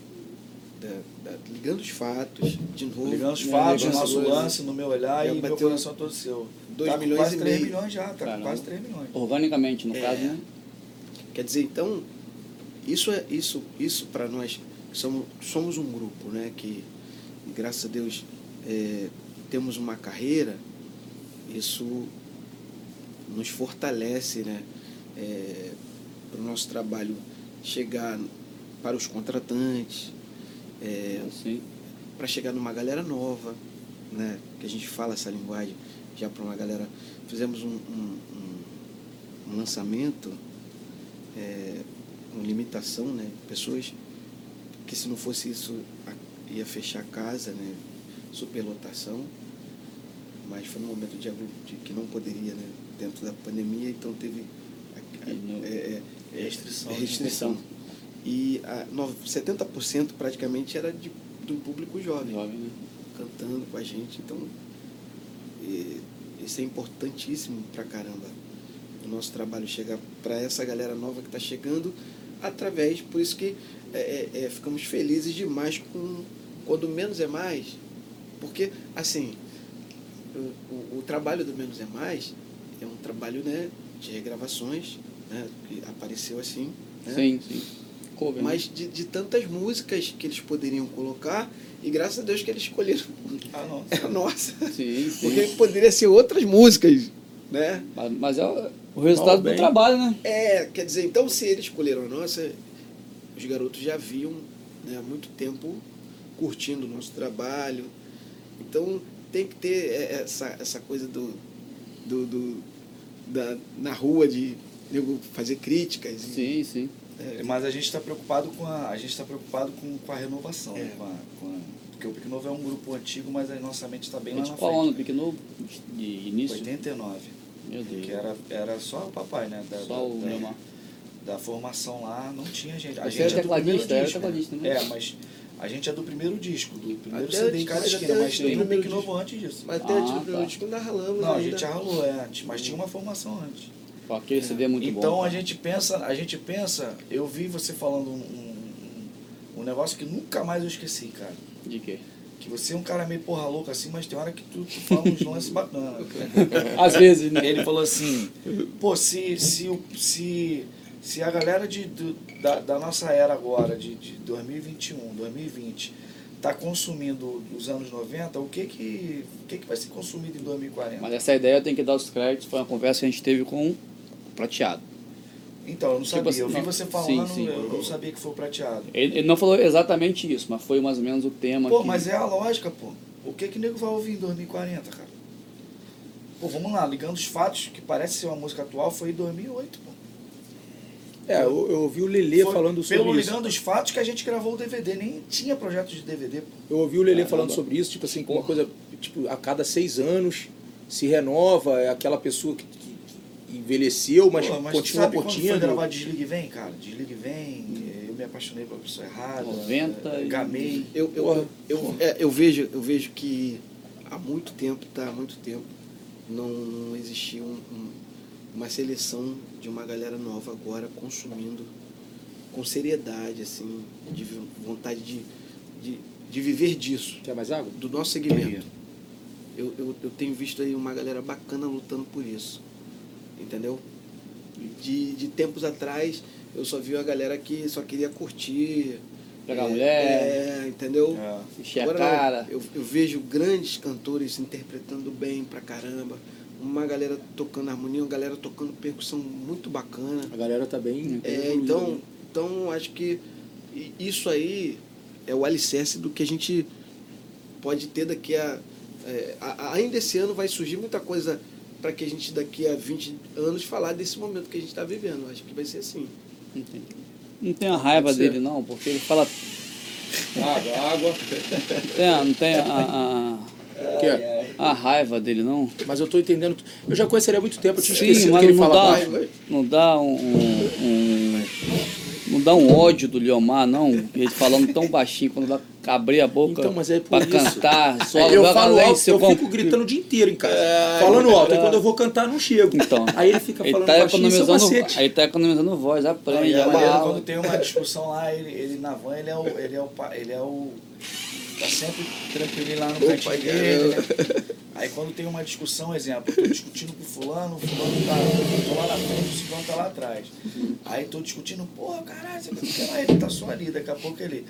da- da- ligando os fatos, de novo. Ligando os né, fatos, o nosso lance, no meu olhar e meu bateu coração todo seu. dois tá com milhões quase e 3 meio. milhões já, tá Caramba. quase 3 milhões. Organicamente, no É. caso, né? Quer dizer, então, isso é isso, isso para nós que somos, somos um grupo, né? Que graças a Deus é, temos uma carreira, isso nos fortalece, né? para o nosso trabalho chegar para os contratantes, é, para chegar numa galera nova, né? Que a gente fala essa linguagem já para uma galera. Fizemos um, um, um- um lançamento é, com limitação, né? Pessoas que se não fosse isso ia fechar a casa, né? Superlotação. Mas foi num momento de, de que não poderia, né? Dentro da pandemia, então teve a- a- no- é, é, Restrição. restrição. E a, nove- 70% praticamente era de, de um público jovem, Jovem, né? cantando com a gente. Então, e- isso é importantíssimo pra caramba. O nosso trabalho chegar para essa galera nova que está chegando através, por isso que é, é, é, ficamos felizes demais com quando menos é mais, porque assim o, o, o trabalho do menos é mais é um trabalho né, de regravações, né, que apareceu assim, né? Sim, sim. Cover, né? mas de, de tantas músicas que eles poderiam colocar e graças a Deus que eles escolheram Ah, não. a nossa, Sim, sim. porque poderia ser outras músicas, né? Mas, mas é o, o resultado do trabalho, né? É, quer dizer, então se eles escolheram a nossa, os garotos já viam né, há muito tempo curtindo o nosso trabalho. Então tem que ter é, essa, essa coisa do, do, do- da, na rua de nego fazer críticas. e- Sim, sim. É, Mas a gente está preocupado com a, a gente está preocupado com, com a renovação, É. né? com a, com a- porque o Pique Novo é um grupo antigo, mas a nossa mente está bem É lá tipo na qual ano, frente. Pique Novo? De início? 89, Meu Deus. que era, era só o papai, né? Da, Só o da, meu mar. da formação lá, não tinha gente. A Você gente era é do tecladista, primeiro era disco, né? tecladista, né? É, mas a gente é do primeiro disco, do primeiro Até CD antes- em cada esquina, mas tem um primeiro Pique. Novo antes disso. Mas até Ah, antes do tá. primeiro disco ainda ralamos Não, a gente ralou é, antes, mas tinha uma formação antes. Pô, Aquele CD é muito bom. então a gente pensa, a gente pensa, eu vi você falando um, um, um negócio que nunca mais eu esqueci, cara. De quê? Que você é um cara meio porra louca assim, mas tem hora que tu, tu fala uns lances bacanas. Às vezes, né? Ele falou assim, pô, se, se, se, se a galera de, do- da, da nossa era agora, de, de 2021, 2020, tá consumindo os anos 90, o que que, o que, que vai ser consumido em 2040? Mas essa ideia eu tenho que dar os créditos. Foi uma conversa que a gente teve com Prateado. Então, eu não Tipo sabia. assim, eu vi não- você sim, falando, sim. eu não sabia que foi o prateado. Ele, ele não falou exatamente isso, mas foi mais ou menos o tema. Pô, que... mas é a lógica, pô. O que que o nego vai ouvir em 2040, cara? Pô, vamos lá, ligando os fatos, que parece ser uma música atual, foi em 2008, pô. É, eu, eu ouvi o Lelê Foi falando sobre Pelo isso. Ligando os Fatos que a gente gravou o DVD, nem tinha projeto de DVD, pô. Eu ouvi o Lelê Caramba. falando sobre isso, tipo assim, com uma coisa, tipo, a cada seis anos se renova, é aquela pessoa que envelheceu, mas, Pô, mas continua sabe quando foi curtindo. gravar Desligue e Vem, cara? Desligue e Vem, eu me apaixonei pela pessoa errada, 90 eh, e- gamei. Eu, eu, Porra, eu, é, eu vejo, eu vejo que há muito tempo, tá? Há muito tempo não, não existia um- um- uma seleção de uma galera nova agora consumindo com seriedade, assim, de vontade de, de, de viver disso, Quer mais água? do nosso segmento. Eu, eu, eu tenho visto aí uma galera bacana lutando por isso, entendeu? De, de tempos atrás, eu só vi a galera que só queria curtir. Pegar é, mulher. É, entendeu? É. Encher a Agora, não, cara. Eu, eu vejo grandes cantores interpretando bem pra caramba. Uma galera tocando harmonia, uma galera tocando percussão muito bacana. A galera tá bem. É, então, então, acho que isso aí é o alicerce do que a gente pode ter daqui a, é, a- a- Ainda esse ano vai surgir muita coisa para que a gente daqui a 20 anos falar desse momento que a gente está vivendo. Acho que vai ser assim. Não tem, não tem a raiva dele, não, porque ele fala. Água, água. Não tem, a- não tem a, a, Que é? a raiva dele, não. Mas eu tô entendendo. Eu já conheci ele há muito tempo, eu tinha Sim, esquecido mas que ele não falava. dá, não dá um, um- um- Não dá um ódio do Liomar, não? Ele falando tão baixinho quando vai abrir a boca Então, mas é por pra isso. cantar. Só eu falo alto, seu eu com- fico gritando o dia inteiro em casa. falando alto, aí quando eu vou cantar, não chego. Então, aí ele fica Ele falando tá baixinho, é economizando, macete. aí tá economizando voz, aprende. E é quando tem uma discussão lá, ele, ele na van, ele é o. Ele é o, ele é o tá sempre tranquilo lá no Opa, cantinho dele, né? Aí quando tem uma discussão, exemplo, eu tô discutindo com o fulano, o fulano tá. Tô lá na frente, o fulano tá lá atrás. Aí tô discutindo, porra, caralho, você quer ele tá só ali, daqui a pouco ele.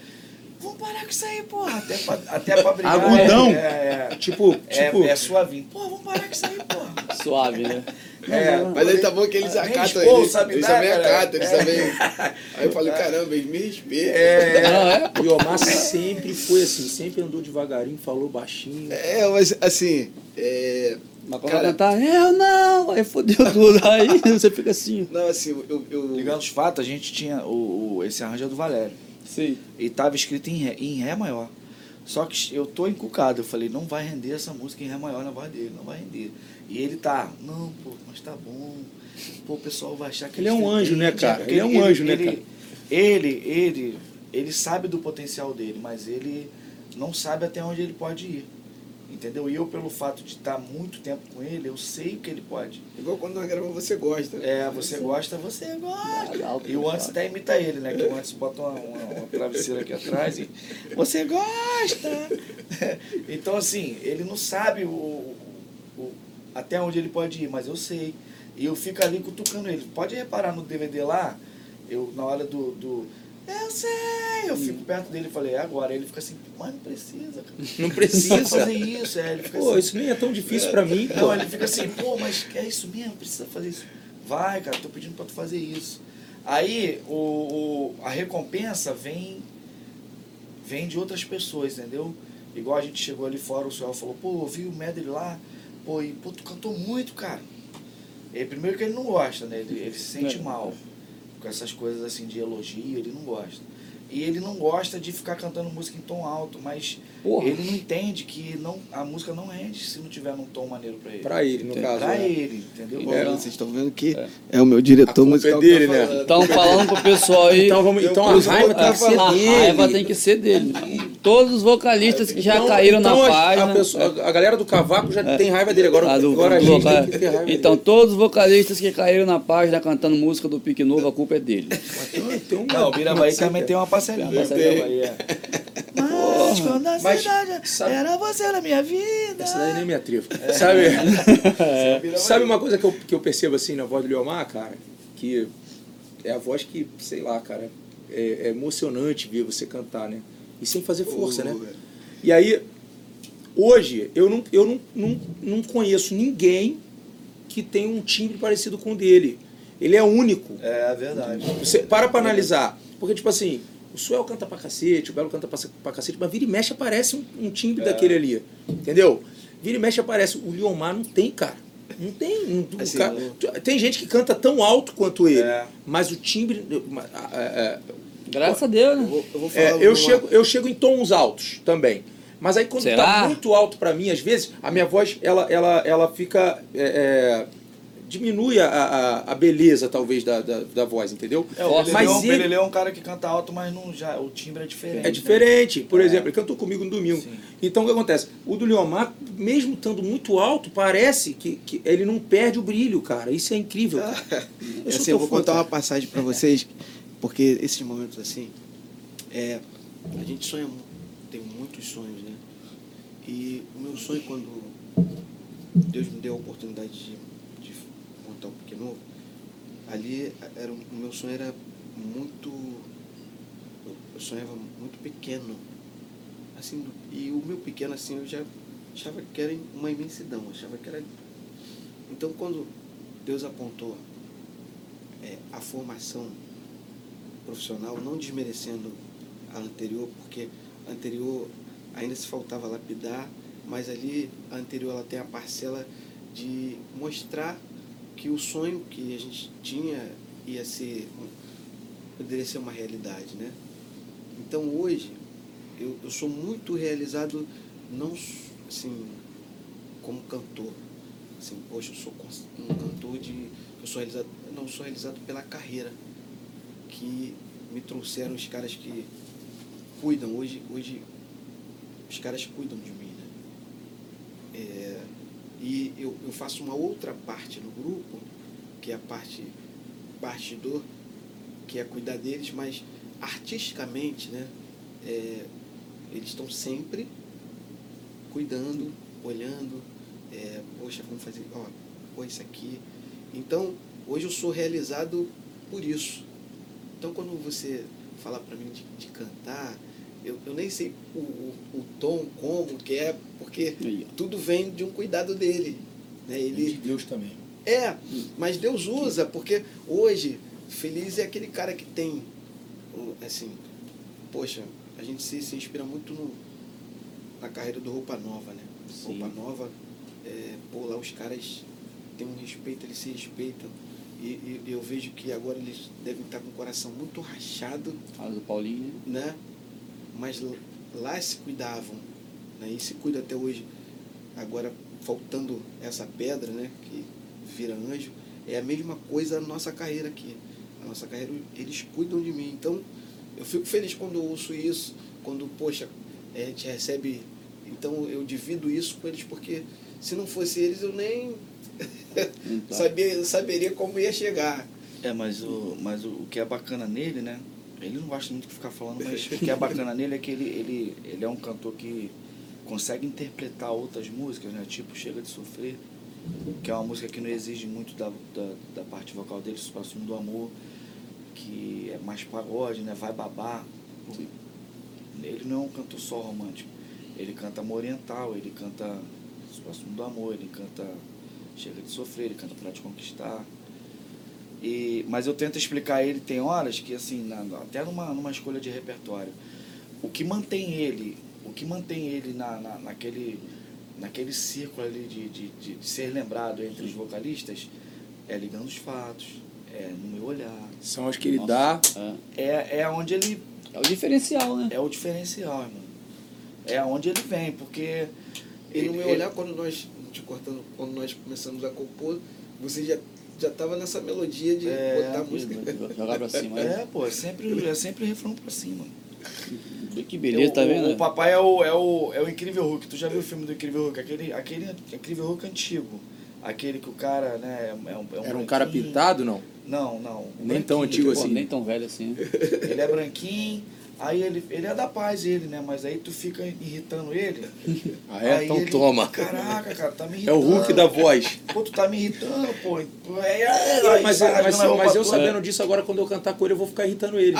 Vamos parar com isso aí, porra. Até pra, até pra brigar. Agudão. É, é, Tipo, é, tipo, é suavinho. Porra, vamos parar com isso aí, porra. Suave, né? É, Mas aí tá bom que eles acatam, expor, eles, também cara? acatam, eles É. também. Aí eu falei, caramba, eles me respeitam. Não, é? o Iomar sempre foi assim, sempre andou devagarinho, falou baixinho. É, mas assim, é, Mas quando Cara- cantar, eu não, aí fodeu tudo. Aí você fica assim. não, assim, eu, eu, Ligando os fatos, a gente tinha o, o- esse arranjo é do Valério. Sim. E tava escrito em ré, em ré maior. Só que eu tô encucado. Eu falei, não vai render essa música em ré maior na voz dele, não vai render. E ele tá, não, pô, mas tá bom. Pô, o pessoal vai achar que Ele é um anjo, né, cara? Ele é um anjo, né, cara? Ele, ele, ele sabe do potencial dele, mas ele não sabe até onde ele pode ir. Entendeu? E eu, pelo fato de estar muito tempo com ele, eu sei o que ele pode. igual quando nós gravamos Você Gosta. É, você gosta, você gosta. E o antes até imita ele, né? Que o antes bota uma, uma, uma travesseira aqui atrás e. Você gosta! Então, assim, ele não sabe o- até onde ele pode ir, mas eu sei. E eu fico ali cutucando ele. Pode reparar no DVD lá, eu na hora do. do eu sei! Eu fico perto dele e falei, "É agora. Ele fica assim, mas não precisa, cara. Não precisa. fazer isso. É, ele fica Pô, assim, isso nem é tão difícil pra mim, pô. não, ele fica assim, pô, mas é isso mesmo? Precisa fazer isso. Vai, cara, tô pedindo pra tu fazer isso. Aí o, o- a recompensa vem vem de outras pessoas, entendeu? Igual a gente chegou ali fora, o senhor falou, pô, eu vi o medley lá, pô, e pô, tu cantou muito, cara. E, primeiro que ele não gosta, né? Ele, ele se sente É. mal com essas coisas assim de elogio, ele não gosta. E ele não gosta de ficar cantando música em tom alto, mas Porra. ele não entende que não, a música não rende se não tiver num tom maneiro pra ele. Pra ele, no caso. Pra né? ele, entendeu? Bom, É. vocês estão vendo que é, o meu diretor A culpa musical é dele, tá né? falando. Então falando pro pessoal aí. Então, vamos, então a os raiva vo- tem que ser a dele. raiva tem que ser dele. Todos os vocalistas que já Então- caíram então na a- página. A, pessoa- a galera do cavaco já tem raiva dele. Agora, Ah, do- agora a gente tem que ter raiva Então, dele. todos os vocalistas que caíram na página cantando música do Pique Novo, a culpa é dele. Então, Não, o Birabaí uma- também tem uma parcelinha. Tem uma é. Mas quando a Mas, cidade sabe- era você na minha vida. Essa daí nem me atrevo. Sabe, É. sabe uma coisa que eu, que eu percebo assim na voz do Leomar, cara? Que é a voz que, sei lá, cara, é, é emocionante ver você cantar, né? E sem fazer força, né? Pô, E aí, hoje, eu não, eu não, não, não conheço ninguém que tem um timbre parecido com o dele. Ele é único. É verdade. Você para pra analisar. Porque, tipo assim, o Suel canta pra cacete, o Belo canta pra, pra cacete, mas vira e mexe aparece um, um timbre daquele ali. Entendeu? Vira e mexe aparece. O Liomar não tem, cara. Não tem. um- o Assim, cara- não- tem gente que canta tão alto quanto ele. É. Mas o timbre. é, é, Graças a Deus, Eu né? vou, eu vou falar é, eu, chego, eu chego em tons altos também. Mas aí quando Será? tá muito alto pra mim, às vezes, a minha voz ela, ela, ela fica. é, é, diminui a, a, a beleza, talvez, da, da, da voz, entendeu? É, o mas é um- ele- é um cara que canta alto, mas não, já, o timbre é diferente. É né? diferente. Por É. exemplo, ele cantou comigo no domingo. Sim. Então o que acontece? O do Leomar, mesmo estando muito alto, parece que, que ele não perde o brilho, cara. Isso é incrível. cara. Eu É assim, eu vou fã, contar uma passagem pra vocês, porque esses momentos assim, é, a gente sonha, tem muitos sonhos, né? E o meu sonho quando Deus me deu a oportunidade de, de montar o Pequeno Novo, ali era, um- o meu sonho era muito, eu sonhava muito pequeno, assim, e o meu pequeno assim, eu já achava que era uma imensidão, achava que era... Então quando Deus apontou é, a formação profissional, não desmerecendo a anterior, porque a anterior ainda se faltava lapidar, mas ali a anterior ela tem a parcela de mostrar que o sonho que a gente tinha ia ser poderia ser uma realidade, né? Então hoje eu, eu sou muito realizado não assim como cantor, assim, poxa, eu sou um cantor de eu sou realizado, não sou realizado pela carreira que me trouxeram os caras que cuidam. Hoje, hoje os caras cuidam de mim, né? É, e eu, eu faço uma outra parte no grupo, que é a parte bastidor, que é cuidar deles, mas artisticamente, né? É, eles estão sempre cuidando, olhando, é, poxa, vamos fazer, ó, pô, isso aqui. Então, hoje eu sou realizado por isso. Então, quando você fala para mim de, de cantar, eu, eu nem sei o, o, o tom, como que é, porque tudo vem de um cuidado dele. Né? E de Ele, Deus também. é, mas Deus usa, porque hoje, feliz é aquele cara que tem, assim, poxa, a gente se, se inspira muito no, na carreira do Roupa Nova, né? Sim. Roupa Nova, é, pô, lá os caras têm um respeito, eles se respeitam. E, e eu vejo que agora eles devem estar com o coração muito rachado, Fala do Paulinho. né? Mas l- lá se cuidavam, né? E se cuida até hoje. Agora, faltando essa pedra, né? Que vira anjo, é a mesma coisa a nossa carreira aqui. A nossa carreira, eles cuidam de mim. Então, eu fico feliz quando ouço isso, quando, poxa, é, a gente recebe. Então, eu divido isso com eles, porque se não fosse eles, eu nem Não tá. sabia, saberia como ia chegar. É, mas o, mas o, o que é bacana nele, né? Ele não gosta muito de ficar falando, mas o que é bacana nele é que ele, ele, ele é um cantor que consegue interpretar outras músicas, né? Tipo Chega de Sofrer, que é uma música que não exige muito da, da, da parte vocal dele, Se Próximo do Amor, que é mais pagode, né? Vai babar. Ele não é um cantor só romântico. Ele canta amor oriental, ele canta Se Próximo do Amor, ele canta Chega de Sofrer, ele canta Pra Te Conquistar. E, mas eu tento explicar a ele, tem horas que, assim, na- até numa, numa escolha de repertório, o que mantém ele, o que mantém ele na, na, naquele, naquele círculo ali de, de, de, de ser lembrado entre os vocalistas é ligando os fatos, é no meu olhar. São as que ele Nossa, dá. É. É, é onde ele. É o diferencial, né? É o diferencial, irmão. É onde ele vem, porque. E no meu ele- olhar, quando nós, te cortando, quando nós começamos a compor, você já já estava nessa melodia de É, botar a música. Jogar pra cima. né? É, pô, é sempre, é sempre refrão pra cima. Que beleza, tá o, vendo? O, o papai é o, é, o, é o Incrível Hulk. Tu já viu o filme do Incrível Hulk? Aquele, aquele Incrível Hulk antigo. Aquele que o cara, né, é um, é um Era um cara pintado, não? Não, não. Nem tão antigo Pô, assim. nem tão velho assim. Ele é branquinho, aí ele, ele é da paz, ele, né? Mas aí tu fica irritando ele. Ah, é? aí Então ele, toma. Caraca, cara, tá me É irritando. o Hulk da voz. Pô, tu tá me irritando, pô. Aí, aí, aí, Mas, sai mas, a roupa mas eu sabendo disso, agora quando eu cantar com ele, eu vou ficar irritando ele.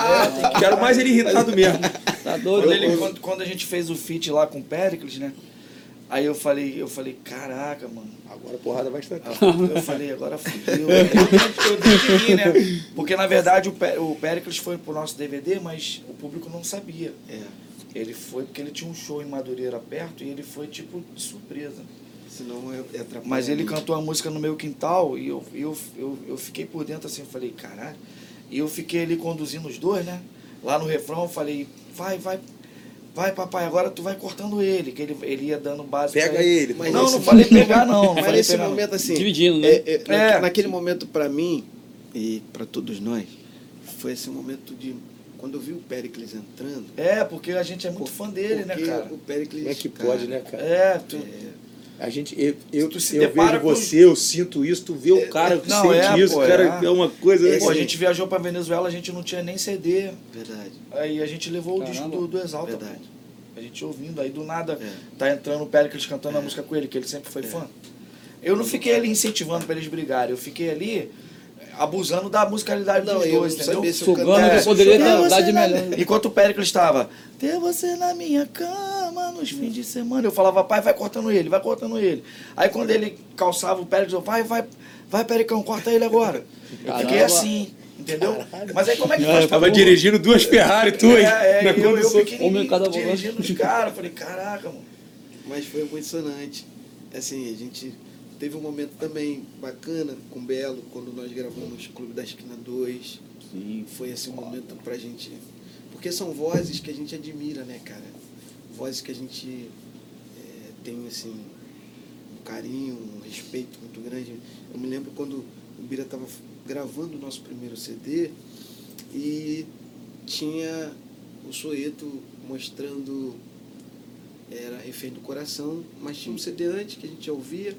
Quero mais ele irritado mesmo. Tá doido? Quando, ele, quando, quando a gente fez o feat lá com o Pericles, né? Aí eu falei, eu falei, caraca, mano. Agora a porrada vai estar. Eu falei, agora fudeu. Eu decidi, né? Porque na verdade o, Pé- o Pericles foi pro nosso DVD, mas o público não sabia. É, Ele foi porque ele tinha um show em Madureira perto e ele foi tipo de surpresa. senão atrapalhar. Mas ele cantou a música no meu quintal e eu, eu, eu, eu fiquei por dentro assim, eu falei, caralho. E eu fiquei ali conduzindo os dois, né? Lá no refrão eu falei, vai, vai, vai, papai, agora tu vai cortando ele, que ele, ele ia dando base. Pega ele. Mas Não, não falei pegar, não. não Mas falei nesse pegar, não. momento, assim. Dividindo, né? é, é, É. Naquele momento, para mim, e para todos nós, foi esse momento de. Quando eu vi o Pericles entrando. É, porque a gente é muito fã dele, né, cara? O Pericles. Como é que cara, pode, né, cara? É, tu, A gente, eu, eu, Tu se eu vejo com- você, eu sinto isso, tu vê o cara que não, sente é, isso, pô, cara, é. é uma coisa. É, pô, a assim, gente viajou pra Venezuela, a gente não tinha nem CD. Verdade, Aí a gente levou o disco Caramba. do, do Exalta. verdade. A gente ouvindo, aí do nada É. tá entrando o Pericles cantando a música com ele, que ele sempre foi fã. Eu não fiquei ali incentivando pra eles brigarem, eu fiquei ali abusando da musicalidade Não, dos eu dois, entendeu? Sugando que poderia É, dar, de melhor. Enquanto o Pericles estava, ter você na minha cama nos fins de semana, eu falava, pai, vai cortando ele, vai cortando ele. Aí quando ele calçava o Pericles, eu, vai, vai, vai, Pericão, corta ele agora. Eu fiquei assim, entendeu? Mas aí como é que Eu faz tava dirigindo duas Ferrari, tu, hein? É, é, na eu, eu pequenininho, cada dirigindo os caras, falei, caraca, mano. Mas foi emocionante. Assim, a gente teve um momento também bacana com o Belo, quando nós gravamos Clube da Esquina 2. Sim. Foi esse momento pra gente. Porque são vozes que a gente admira, né, cara? Vozes que a gente é, tem, assim, um carinho, um respeito muito grande. Eu me lembro quando o Bira estava gravando o nosso primeiro CD e tinha o Soeto mostrando era Refém do Coração, mas tinha um CD antes que a gente já ouvia,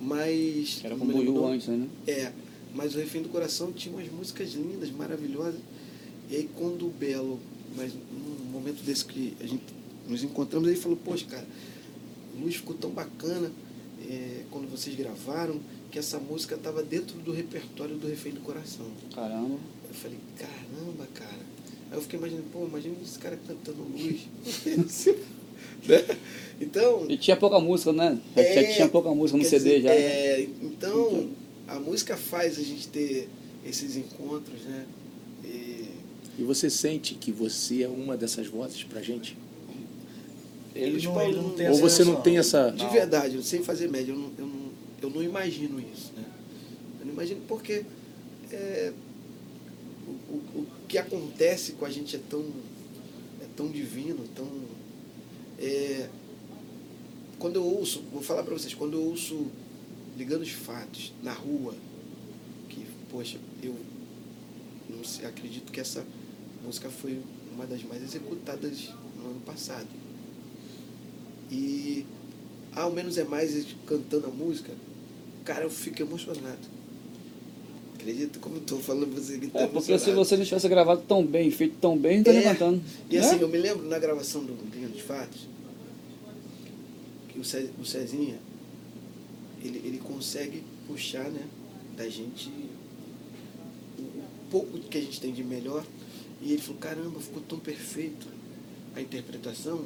mas Era com o nome. antes, né? É, mas o Refém do Coração tinha umas músicas lindas, maravilhosas. E aí quando o Belo, mas num momento desse que a gente nos encontramos, ele falou, poxa, cara, o Luiz ficou tão bacana é, quando vocês gravaram, que essa música estava dentro do repertório do Refém do Coração. Caramba. Eu falei, caramba, cara. Aí eu fiquei imaginando, pô, imagina esse cara cantando Luz. Né? Então, E tinha pouca música, né? Já É, tinha pouca música no CD dizer, já. né? é, então, a música faz a gente ter esses encontros, né? E, E você sente que você é uma dessas vozes pra gente? Ele Luiz não, ele não tem Ou essa você não tem essa- de Não. verdade, sem fazer média, eu não, eu, não, eu não imagino isso, né? Eu não imagino porque é, o, o, o que acontece com a gente é tão, é tão divino, tão... é, quando eu ouço, vou falar para vocês, quando eu ouço Ligando os Fatos na rua, que, poxa, eu não sei, acredito que essa música foi uma das mais executadas no ano passado. E ao menos é mais cantando a música, cara, eu fico emocionado. Acredita como eu tô falando pra você que tá É, porque se emocionado. você não tivesse gravado tão bem, feito tão bem, não estaria É. cantando. E né? assim, eu me lembro na gravação do Linha dos Fatos, que o, Ce, o Cezinha, ele, ele consegue puxar, né, da gente o, o pouco que a gente tem de melhor. E ele falou, caramba, ficou tão perfeito a interpretação.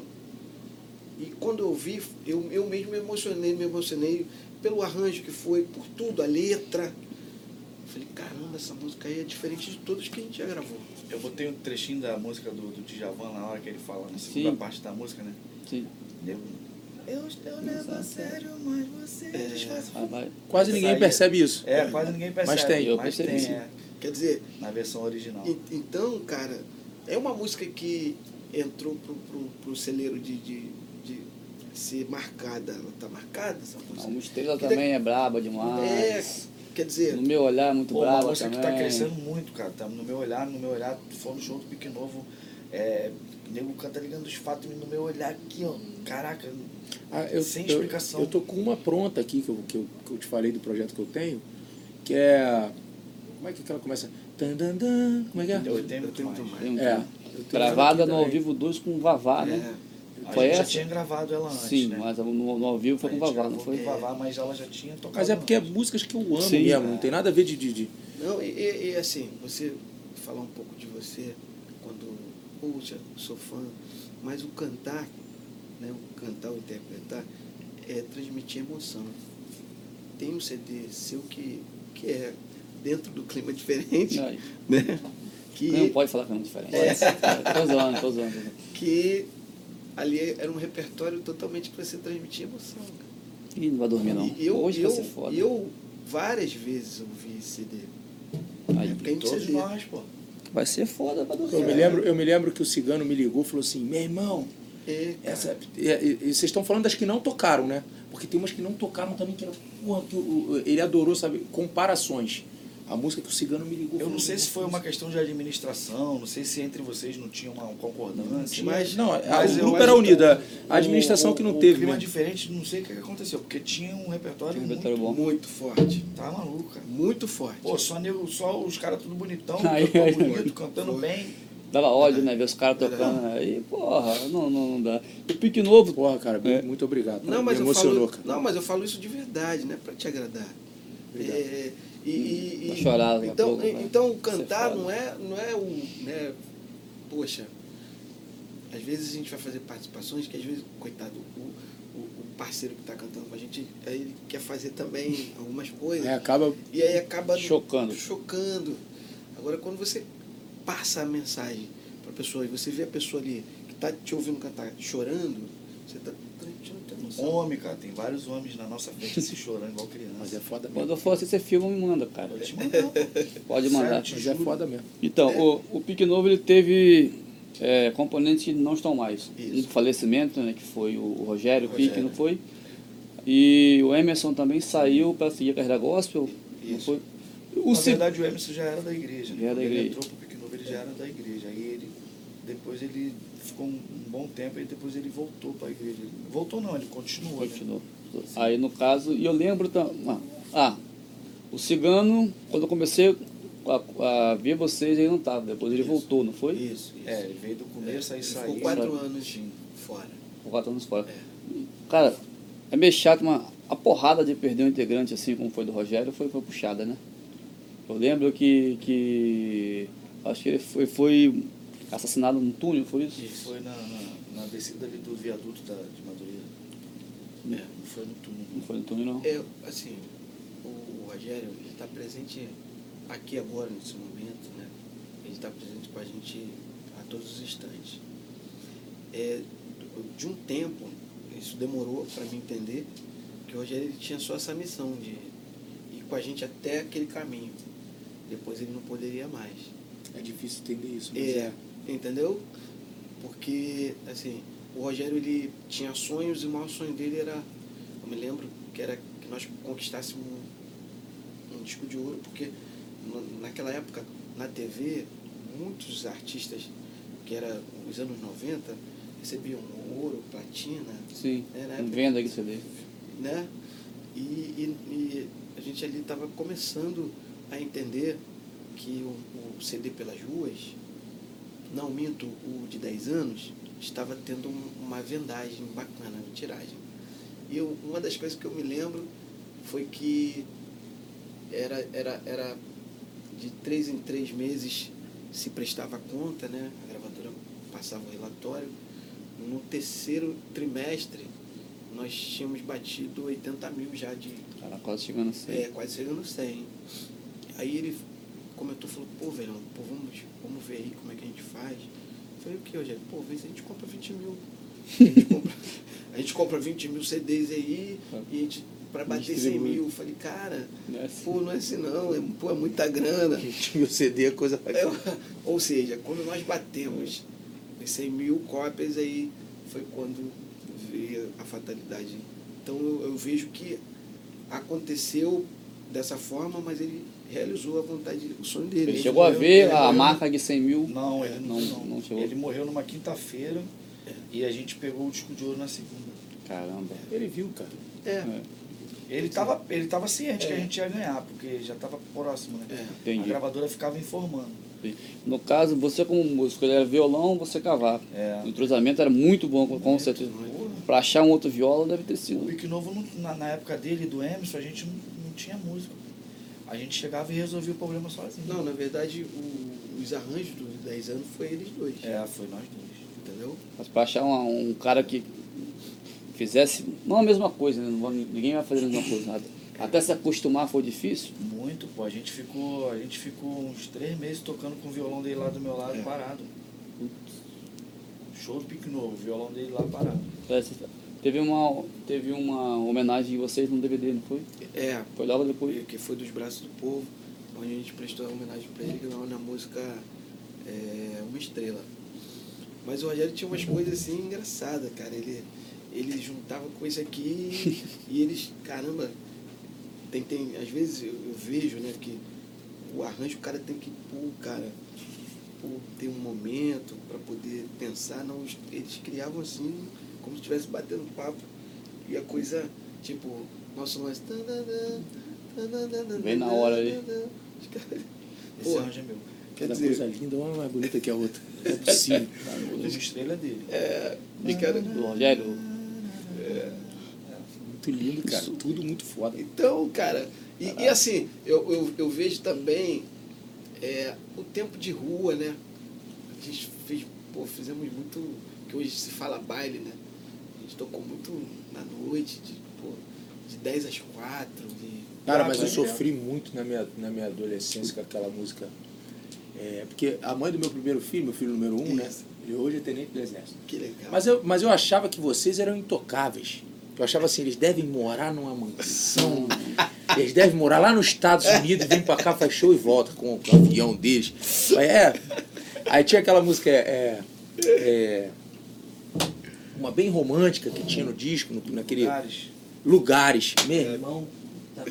E quando eu ouvi, eu, eu mesmo me emocionei, me emocionei pelo arranjo que foi, por tudo, a letra. Eu falei, caramba, essa música aí é diferente de todas que a gente já gravou. Eu botei um trechinho da música do, do Djavan na hora que ele fala na segunda Sim. parte da música, né? Sim. Eu, eu, eu levo a sério, mas você É. desfaz. Ah. Quase ninguém aí- percebe isso. É, quase ninguém percebe. Mas tem. Eu mas percebi, tem, é, Quer dizer, na versão original. E- Então, cara, é uma música que entrou pro, pro, pro celeiro de, de, de ser marcada. Ela tá marcada, essa música. Uma estrela também é braba É, demais. Quer dizer, No meu olhar, é muito Pô, uma braba música também. que tá crescendo muito, cara. Tá no meu olhar, no meu olhar, foi no show do Pique Novo. É, o nego canta ligando os fatos no meu olhar aqui, ó. Caraca, Ah, eu, Sem eu- explicação. Eu, tô com uma pronta aqui que eu, que, eu, que eu te falei do projeto que eu tenho, que é. Como é que ela começa? Tan, dan, dan, como é que é? eu tenho eu tenho mais. muito mais. É. eu tenho Gravada ela no ao vivo 2 com o Vavá, né? é, A Foi gente já essa? tinha gravado ela antes, Sim, né? mas no, no ao vivo foi com o Vavá, não foi? com Vavá, mas ela já tinha tocado Mas é porque é músicas que eu amo Sim, mesmo, é. não tem nada a ver de. de, de- Não, e, e, e, assim, você falar um pouco de você quando, puxa, sou fã, mas o cantar, né, o cantar, o interpretar, é transmitir emoção. Tem um CD seu que, que é dentro do clima diferente, Aí. né? Que, Não pode falar que é muito diferente. É. Tô zoando, tô zoando. que ali era um repertório totalmente que você transmitia emoção. cara. Ih, não vai dormir não. E eu, Hoje eu, vai ser foda. e eu várias vezes ouvi esse CD. Aí, É porque a gente Todos CD. nós, pô. vai ser foda pra dormir. Eu, me lembro, eu me lembro que o cigano me ligou e falou assim: meu irmão, É, essa, e, e- e vocês estão falando das que não tocaram, né? Porque tem umas que não tocaram também, que, era, porra, que o- ele adorou, sabe? Comparações. A música que o cigano me ligou. Eu não sei se foi uma questão de administração, não sei se entre vocês não tinha uma concordância. Mas- Não, Mas o grupo era unido. A o- administração o- que não o teve. clima mesmo. diferente, não sei o que aconteceu, porque tinha um repertório, um repertório muito, bom. Muito forte. Tá maluco, cara. Muito forte. Pô, só, nego, só os caras tudo bonitão, Aí, cantando aí. bonito, cantando Foi. bem. Dava ódio, né? Ver os caras tocando. Aí, porra, não, não, não dá. O Pique Novo, Porra, cara, É. muito obrigado. Não, mas me eu emocionou, falo, cara. não, mas eu falo isso de verdade, né, para te agradar. É, e, e, e- chorar então, pouco, então cantar não é, não é o, né, poxa, às vezes a gente vai fazer participações que às vezes, coitado, o, o, o parceiro que está cantando com a gente, aí ele quer fazer também algumas coisas. É, acaba. E aí acaba Chocando. chocando. Agora, quando você passa a mensagem para a pessoa e você vê a pessoa ali que está te ouvindo cantar chorando, você está. Homem, cara, tem vários homens na nossa frente se chorando igual criança. Mas é foda quando mesmo. eu for assim, você filma e me manda, cara. Te mandar. Pode mandar. Mas é foda mesmo. Então, o, o Pique Novo ele teve é, componentes que não estão mais. Isso. Um falecimento, né, que foi o, o Rogério, Pique, Rogério. não foi? E o Emerson também saiu para seguir a carreira gospel. Não Isso. foi? O Na se- verdade, o Emerson já era da igreja. Já era da Quando ele igreja. entrou pro Pique Novo, ele ele já era da igreja. Aí ele, depois ele ficou um bom tempo e depois ele voltou para a igreja. Voltou não, ele continuou. né? Continuou. Aí no caso, e eu lembro. Ah, ah, o cigano, quando eu comecei a, a ver vocês, ele não estava. Depois ele Isso. voltou, não foi? Isso, isso. É, ele veio do começo, aí Ele saiu. ficou quatro sabe? anos fora. Por quatro anos fora. Cara, é meio chato, uma, a porrada de perder um integrante assim como foi do Rogério foi, foi puxada, né? Eu lembro que, que acho que ele foi, foi assassinado no túnel, foi isso? Isso foi na, na, na descida ali do viaduto da, de Madureira. É. Não foi no túnel. Não foi no túnel, não. É, assim, o Rogério, ele está presente aqui agora, nesse momento, né? Ele está presente com a gente a todos os instantes. É, de um tempo, isso demorou para mim entender, que o Rogério ele tinha só essa missão de ir com a gente até aquele caminho. Depois ele não poderia mais. É difícil entender isso, mas É, entendeu? Porque, assim, o Rogério ele tinha sonhos e o maior sonho dele era, eu me lembro, que era que nós conquistássemos um, um disco de ouro, porque no- naquela época, na TV, muitos artistas, que era os anos 90, recebiam ouro, platina, Sim, né? não vendo aqui CD. né? E, e, e a gente ali estava começando a entender que o, o CD pelas ruas, não minto, o de 10 anos, estava tendo um- uma vendagem bacana, uma tiragem. E eu, uma das coisas que eu me lembro foi que era, era, era de três em três meses se prestava conta, né? A gravadora passava o relatório. No terceiro trimestre, nós tínhamos batido 80 mil já de. Cara, quase chegando a É, ser. quase chegando a 100. Aí ele comentou, falou, pô, velho, pô, vamos, vamos ver aí como é que a gente faz. Eu falei, o que, Rogério? Pô, vê se a gente compra 20 mil. A gente compra, a gente compra 20 mil CDs aí e a gente, pra bater 100 Distribui. mil. Eu falei, cara, Não é assim. pô, não é assim não, é, pô, é muita grana. meu CD é coisa É, ou seja, quando nós batemos os 100 mil cópias, aí foi quando veio a fatalidade. Então eu, eu vejo que aconteceu dessa forma, mas ele realizou a vontade, o sonho dele. Ele chegou a morreu- ver ele a morreu- marca de 100 mil. Não, ele não, Não, não chegou. Ele morreu numa quinta-feira e a gente pegou o disco de ouro na segunda. Caramba. Ele viu, cara. É, É, Ele estava ele tava ciente que É. a gente ia ganhar, porque já estava próximo, né? É. A gravadora ficava informando. No caso, você como músico, ele era violão, você cavaco. É. O entrosamento era muito bom, com- com certeza. Pra achar um outro viola deve ter O sido. Pique Novo, na, na época dele, do Emerson, a gente não, não tinha música. A gente chegava e resolvia o problema sozinho. não, na verdade, o- os arranjos dos 10 anos foi eles dois. É, foi nós dois. Entendeu? Mas pra achar um, um cara que fizesse, não a mesma coisa, né? Ninguém vai fazer a mesma coisa. nada. Até se acostumar foi difícil. Muito, pô. A gente ficou, a gente ficou uns três meses tocando com o violão dele lá do meu lado É. parado. Show do Pique Novo, o violão dele lá parado. É, você- Teve uma, teve uma homenagem de vocês no DVD, não foi? É, Foi logo depois. que foi dos braços do povo, onde a gente prestou a homenagem para ele, na música é, Uma Estrela. Mas o Rogério tinha umas coisas assim engraçadas, cara. Ele, ele juntava com isso aqui e eles, caramba, tem, tem, às vezes eu, eu vejo, né, que o arranjo o cara tem que, pô, cara, pô, ter um momento para poder pensar. Não, eles criavam assim, como se estivesse batendo papo. E a coisa, tipo, nosso lance. Vem na hora caras- Esse arranjo é meu. Quer Cada dizer, coisa linda, uma mais bonita que a outra. Não é possível. Uma estrela dele. é, os caras- Do Rogério. Muito lindo, cara. Tudo muito foda. Então, cara, e, e assim, eu, eu, eu vejo também é, o tempo de rua, né? A gente fez, pô, fizemos muito, que hoje se fala baile, né? A gente tocou muito na noite, de, pô, de 10 às 4, de... Cara, mas eu sofri muito na minha, na minha adolescência com aquela música. É, porque a mãe do meu primeiro filho, meu filho número um, né? Ele hoje é tenente do exército. Que legal. Mas eu, mas eu achava que vocês eram intocáveis. Eu achava assim, eles devem morar numa mansão. Eles devem morar lá nos Estados Unidos, vem pra cá, faz show e volta com, com o avião deles. Aí, é. Aí tinha aquela música, é, é, uma bem romântica que tinha no disco, no, naquele Lugares. lugares. Meu irmão, tá-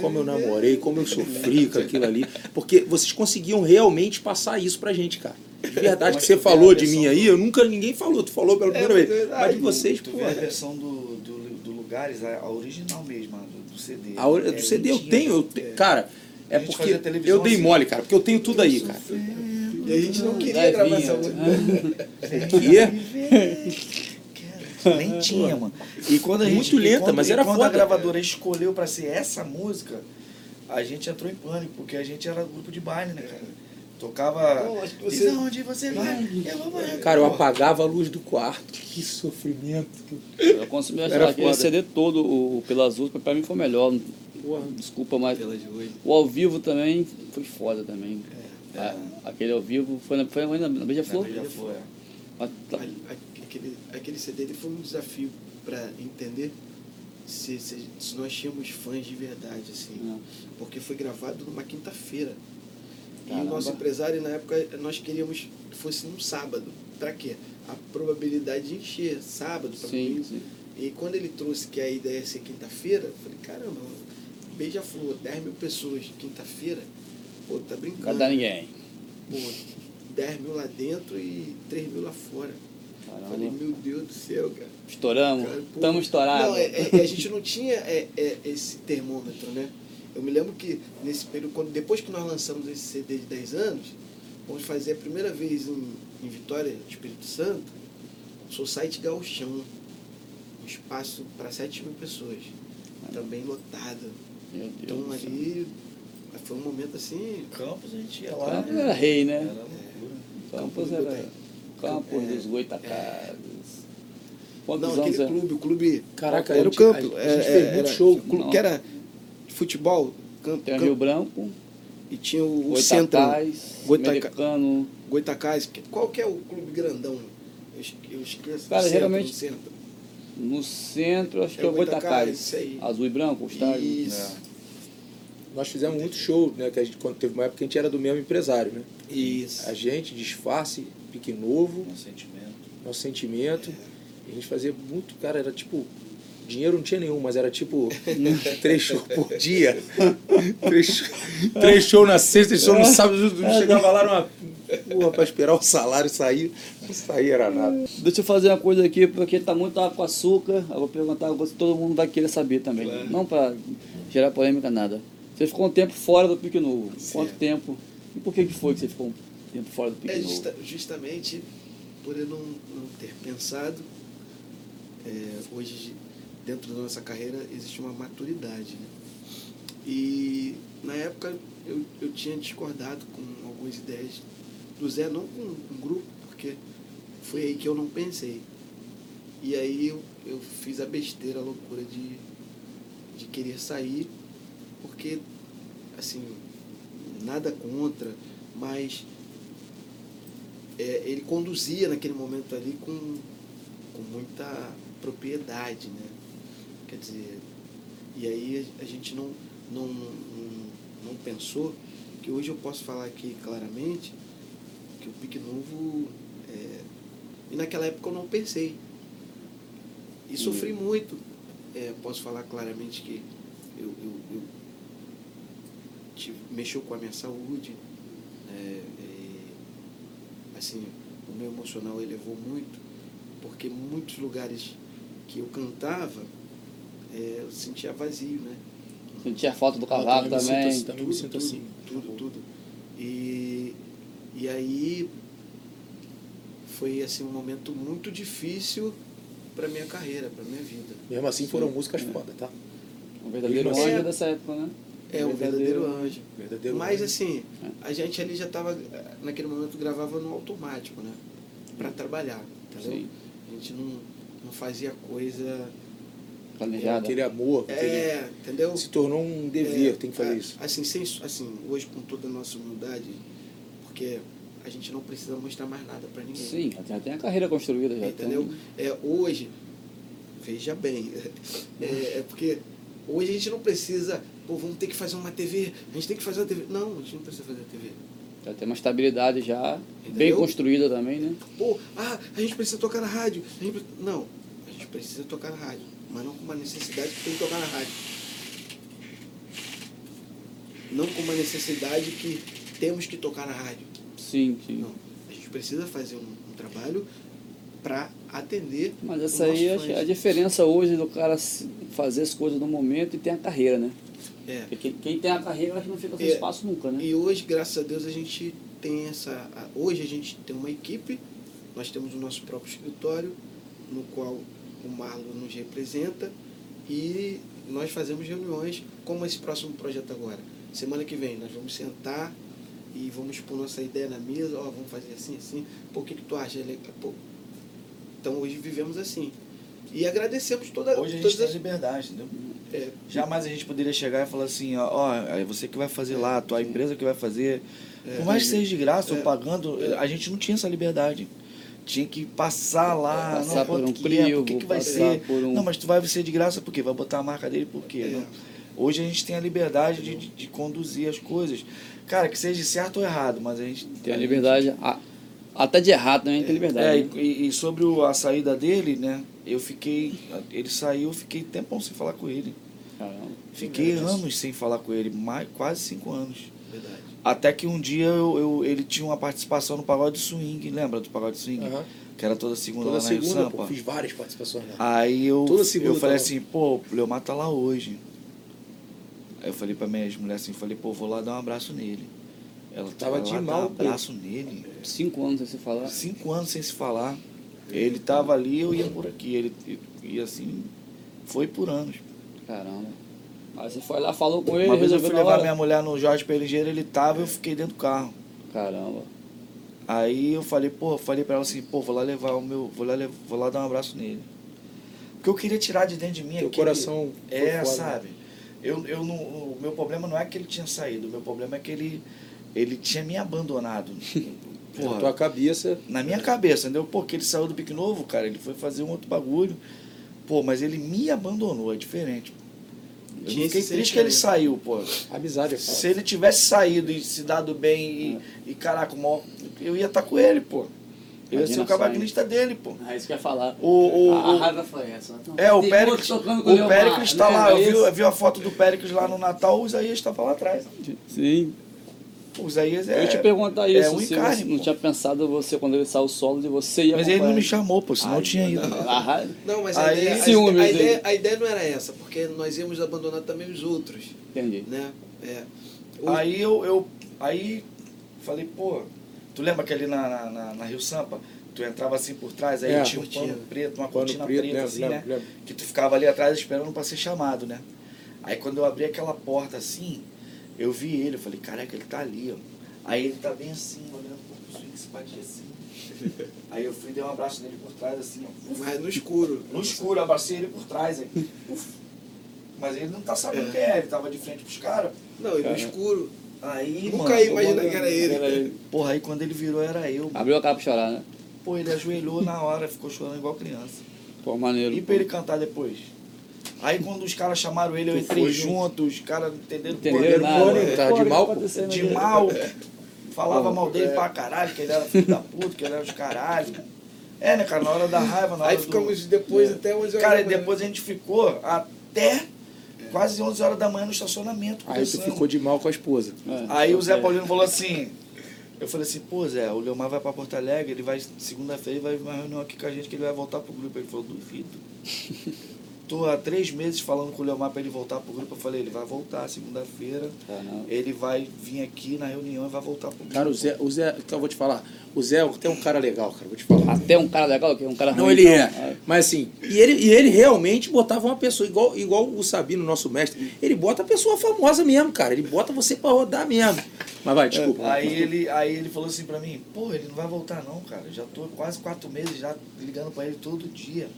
como eu namorei, como eu sofri com aquilo ali. Porque vocês conseguiam realmente passar isso pra gente, cara. De verdade, Mas que você falou de mim aí, eu nunca, ninguém falou, tu falou pela primeira mas é vez. verdade, Mas de vocês, Tu pô. a versão do, do, do Lugares, a, original mesmo, do, do CD. A hora- É do CD eu tenho, eu te- cara, é porque eu dei assim. mole, cara, porque eu tenho tudo aí, cara. E a gente não queria Levinha. gravar essa música. Que é? Cara, Nem tinha, mano. E quando a gente, Muito e lenta, quando- mas era quando foda. a gravadora escolheu pra ser essa música, a gente entrou em pânico, porque a gente era grupo de baile, né, cara? Tocava. Não, acho que Diz você- aonde você vai? Eu vou vai. Cara, eu apagava a luz do quarto. Que sofrimento. Eu consumi Era aquele. CD todo, o Pela Azul, pra mim foi melhor. Porra. Desculpa, mas Pela de hoje. o ao vivo também foi foda também. É. A- aquele ao vivo foi na, foi na, na Beija-Flor. Já foi. é. Mas tá- Aquele, aquele CD ele foi um desafio para entender se, se, se nós tínhamos fãs de verdade, assim. Não. Porque foi gravado numa quinta-feira. E o nosso empresário, na época, nós queríamos que fosse num sábado. Pra quê? A probabilidade de encher sábado para Sim, sim. E quando ele trouxe que a ideia ia ser quinta-feira, eu falei, caramba, beija-flor, 10 mil pessoas, quinta-feira, pô, tá Não brincando. vai dar ninguém. Pô, 10 mil lá dentro e 3 mil lá fora. Falei, Caramba. meu Deus do céu, cara. Estouramos. Cara, Estamos estourados. Não, é, é- a gente não tinha é, é, esse termômetro, né? Eu me lembro que nesse período, quando, depois que nós lançamos esse CD de 10 anos, vamos fazer a primeira vez em, em Vitória, Espírito Santo, Society Gauchão. Um espaço para 7 mil pessoas. Também lotado. Meu Deus Então do céu. ali foi um momento assim. Campos a gente ia lá. Campos era rei, né? Era loucura. Campos Campo era. Campos É. dos Goitacazes. Quantos Não, aquele é? clube, o clube. Caraca, era o campo. a gente é, fez é, muito show. o clube Não. que era de futebol, campo, Tem campo- Rio Branco, e tinha o, o centro, Goitacás. Goitacás. Qual que é o clube grandão? Eu, es- eu esqueço. Cara, Centro, geralmente- no centro. No centro, acho que é o Goitacás, Goitacás. isso aí. Azul e branco, o estádio. Isso. Nós fizemos muito show, né? Que a gente, quando teve uma época a gente era do mesmo empresário, né? Isso. A gente, disfarce, pique novo, Um sentimento. nosso sentimento. E a gente fazia muito, cara, era tipo. Dinheiro não tinha nenhum, mas era tipo três shows por dia. três, três shows na sexta, três shows no sábado. Eu chegava lá numa. Porra, pra esperar o salário sair. Não saía era nada. Deixa eu fazer uma coisa aqui, porque tá muito água com açúcar. Eu vou perguntar todo mundo vai querer saber também. Não para gerar polêmica, nada. Você ficou um tempo fora do Pique Novo. Quanto tempo? E por que, que foi que você ficou um tempo fora do Pique É Novo? justa- justamente por eu não, não ter pensado. é, hoje, dentro da nossa carreira, existe uma maturidade. Né? E na época eu, eu tinha discordado com algumas ideias do Zé, não com um grupo, porque foi aí que eu não pensei. E aí eu, eu fiz a besteira, a loucura de, de querer sair, porque, assim, nada contra, mas é, ele conduzia naquele momento ali com, com muita propriedade, né? Quer dizer, e aí a, gente não, não, não, não pensou que hoje eu posso falar aqui claramente que o Pique Novo. é, e naquela época eu não pensei. E sofri muito. É, posso falar claramente que eu, eu, eu mexeu com a minha saúde. né, e, assim, o meu emocional elevou muito, porque muitos lugares que eu cantava, é, eu sentia vazio, né? Sentia falta do Eu cavaco também me também. sinto assim, também me sinto tudo, assim. Tudo, tudo. E, e aí foi assim um momento muito difícil para minha carreira, para minha vida. Mesmo assim foram músicas foda, tá? Um verdadeiro assim- anjo dessa época, né? É o verdadeiro anjo. Verdadeiro. Mas anjo. assim, a gente ali já estava, naquele momento gravava no automático, né? Para trabalhar, entendeu? Sim. A gente não, não fazia coisa. Planejada. Aquele amor, aquele- É, entendeu? se tornou um dever, É, tem que fazer a- isso. Assim, sem, assim, hoje com toda a nossa humildade, porque a gente não precisa mostrar mais nada para ninguém. Sim, já tem a carreira construída, já entendeu? tem. É, hoje, veja bem, é, é porque hoje a gente não precisa, pô, vamos ter que fazer uma TV, a gente tem que fazer uma TV. Não, a gente não precisa fazer TV. Já tem uma estabilidade já bem Entendeu? construída também, né? Pô, ah, a gente precisa tocar na rádio. a gente Não, a gente precisa tocar na rádio, mas não com uma necessidade que tem que tocar na rádio. não com uma necessidade que temos que tocar na rádio. Sim, sim. Não. A gente precisa fazer um, um trabalho para atender. Mas essa aí fãs. a diferença hoje do cara fazer as coisas no momento e ter a carreira, né? É. Porque quem, tem a carreira acho que não fica sem É. espaço nunca, né? E hoje, graças a Deus, a gente tem essa. Hoje a gente tem uma equipe, nós temos o nosso próprio escritório, no qual o Marlon nos representa, e nós fazemos reuniões, como esse próximo projeto agora. Semana que vem nós vamos sentar e vamos pôr nossa ideia na mesa, ó, vamos fazer assim, assim, pô, o que, que tu acha? Pô. Então hoje vivemos assim. E agradecemos toda, Hoje a gente todas tem as. liberdade, entendeu? É, Jamais a gente poderia chegar e falar assim, ó, ó, é você que vai fazer lá, a tua empresa que vai fazer. É. Por mais que seja de graça ou É. pagando, a gente não tinha essa liberdade. Tinha que passar lá, Passar não, por um que é, crivo, por que, que vai ser? por um- Não, mas tu vai ser de graça por quê? Vai botar a marca dele por quê? É. Não. Hoje a gente tem a liberdade de, de, de conduzir as coisas. Cara, que seja certo ou errado, mas a gente Tem a liberdade, a- até de errado também tem É, liberdade. né? e, e sobre o- a saída dele, né? Eu fiquei. Ele saiu, eu fiquei tempão sem falar com ele. Caramba. Fiquei Verdade. anos sem falar com ele, mais, quase cinco anos. verdade. Até que um dia eu, eu- ele tinha uma participação no Pagode Swing, lembra do Pagode Swing? Aham. Que era toda segunda Toda lá na Rio segunda, Sampa. pô, fiz várias participações lá. Aí eu, Toda segunda eu falei tava. assim, pô, o Leomar tá lá hoje. Aí eu falei pra minha ex-mulher assim, falei, pô, vou lá dar um abraço nele. Ela Tava "Vai de lá mal, dar um pô. abraço nele. Cinco anos sem se falar. Cinco anos sem se falar. Ele tava ali, eu ia por aqui. Ele e assim, foi por anos. Caramba. Aí você foi lá, falou com ele, Uma vez eu fui levar hora. minha mulher no Jorge Pelingeiro, ele tava, eu fiquei dentro do carro. Caramba. Aí eu falei, pô, falei pra ela assim, pô, vou lá levar o meu, vou lá, vou lá dar um abraço nele. Porque eu queria tirar de dentro de mim Teu aquele- coração É, foda. sabe? Eu, eu não, o meu problema não é que ele tinha saído, o meu problema é que ele, ele tinha me abandonado. Na Porra, tua cabeça. na minha cabeça, entendeu? Porque ele saiu do Pique Novo, cara, ele foi fazer um outro bagulho. Pô, mas ele me abandonou, é diferente. Eu Tinha fiquei esse triste que ele saiu, pô. Amizade é foda. Se ele tivesse saído e se dado bem e, e caraca, o maior- eu ia estar com ele, pô. Eu ia ser o cavaquinista dele, pô. Ah, isso que eu ia falar. O, o, a, a o- raiva foi essa. Não, é, o Péricles, o Péricles tá né? lá, eu É vi, eu vi a foto do Péricles lá no Natal, o Isaías estava lá atrás. Sim. O Isaías é. eu ia te perguntar é isso, um se encarne, você não tinha pensado você, quando ele saiu solo, de você ia Mas ele não me chamou, pô, senão eu tinha ido. Raiva. Não, mas a, Aí- ideia, a, Ciúmes a ideia, a ideia não era essa, porque nós íamos abandonar também os outros, Entendi. né? É. O- Aí eu, eu aí falei, pô, tu lembra que ali na, na, na- na Rio Sampa, tu entrava assim por trás, aí É, tinha um cortina. pano preto, uma cortina preto, preta, lembro, assim, lembro, né? lembro. Que tu ficava ali atrás esperando pra ser chamado, né? Aí quando eu abri aquela porta assim, eu vi ele, eu falei, caraca, ele tá ali, ó. Aí ele tá bem assim, olhando pro swing simpatia assim. Aí eu fui e dei um abraço nele por trás, assim, ó. Mas no escuro. No escuro, abracei ele por trás aí. Uf. Mas ele não tá sabendo É. quem é, ele tava de frente pros caras. Não, e no escuro. Aí, Nunca mano, ia imaginar que era ele. Era ele. Porra, aí quando ele virou era eu. mano. Abriu a cara pra chorar, né? Pô, ele ajoelhou na hora, ficou chorando igual criança. Pô, maneiro. E pra ele cantar depois? Aí quando os caras chamaram ele, eu entrei foi junto, os caras entenderam Entenderam nada. Pô, né? tá Pô, de mal, acontecendo de mal. Falava mal dele é. pra caralho, que ele era filho da puta, que ele era os caralho. É, né, cara, na hora da raiva, na hora Aí do- ficamos depois É. até 11 horas Cara, da e manhã. depois a gente ficou até quase 11 horas da manhã no estacionamento. Aí tu ficou de mal com a esposa. É, Aí o Zé é. Paulino falou assim. Eu falei assim, pô Zé, o Leomar vai pra Porto Alegre, ele vai segunda-feira e vai uma reunião aqui com a gente que ele vai voltar pro grupo. Ele falou, duvido. Tô há três meses falando com o Leomar pra ele voltar pro grupo. Eu falei, ele vai voltar segunda-feira. Caramba. Ele vai vir aqui na reunião e vai voltar pro grupo. Cara, o Zé, o Zé, então eu vou te falar. O Zé é até um cara legal, cara, vou te falar. Até um cara legal, que é um cara Não, ruim, ele então, é. Mas assim, e ele, e ele realmente botava uma pessoa, igual, igual o Sabino, nosso mestre, ele bota a pessoa famosa mesmo, cara. Ele bota você pra rodar mesmo. Mas vai, desculpa. Aí ele, aí ele falou assim pra mim, pô, ele não vai voltar não, cara. Já tô quase quatro meses já ligando pra ele todo dia.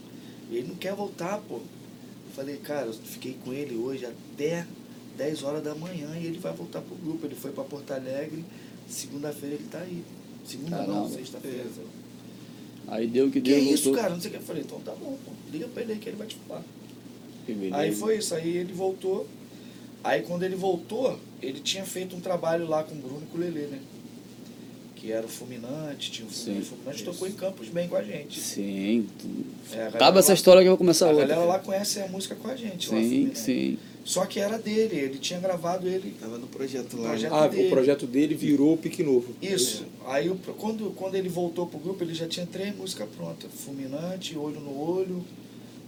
Ele não quer voltar, pô. Falei, cara, eu fiquei com ele hoje até 10 horas da manhã e ele vai voltar pro grupo. Ele foi pra Porto Alegre, segunda-feira ele tá aí. Segunda não, Caramba. sexta-feira. Aí deu o que Que deu. isso, voltou. cara? Não sei o que. Eu falei, então tá bom, pô. Liga pra ele aí que ele vai te falar. Que. Aí foi isso, aí ele voltou. Aí quando ele voltou, ele tinha feito um trabalho lá com o Bruno e com o Lelê, né? Que era o Fulminante, tinha o Fulminante. Sim, Fulminante tocou em Campos bem com a gente. Sim. É, a Acaba essa lá- história que eu vou começar A outra. galera lá conhece a música com a gente. lá, Sim, Fulminante. sim. Só que era dele, ele tinha gravado ele. Tava no projeto lá. Projeto né? Ah, dele. o projeto dele virou o Pique Novo. Isso. Aí o- quando, quando ele voltou pro grupo, ele já tinha três músicas prontas. Fulminante, Olho no Olho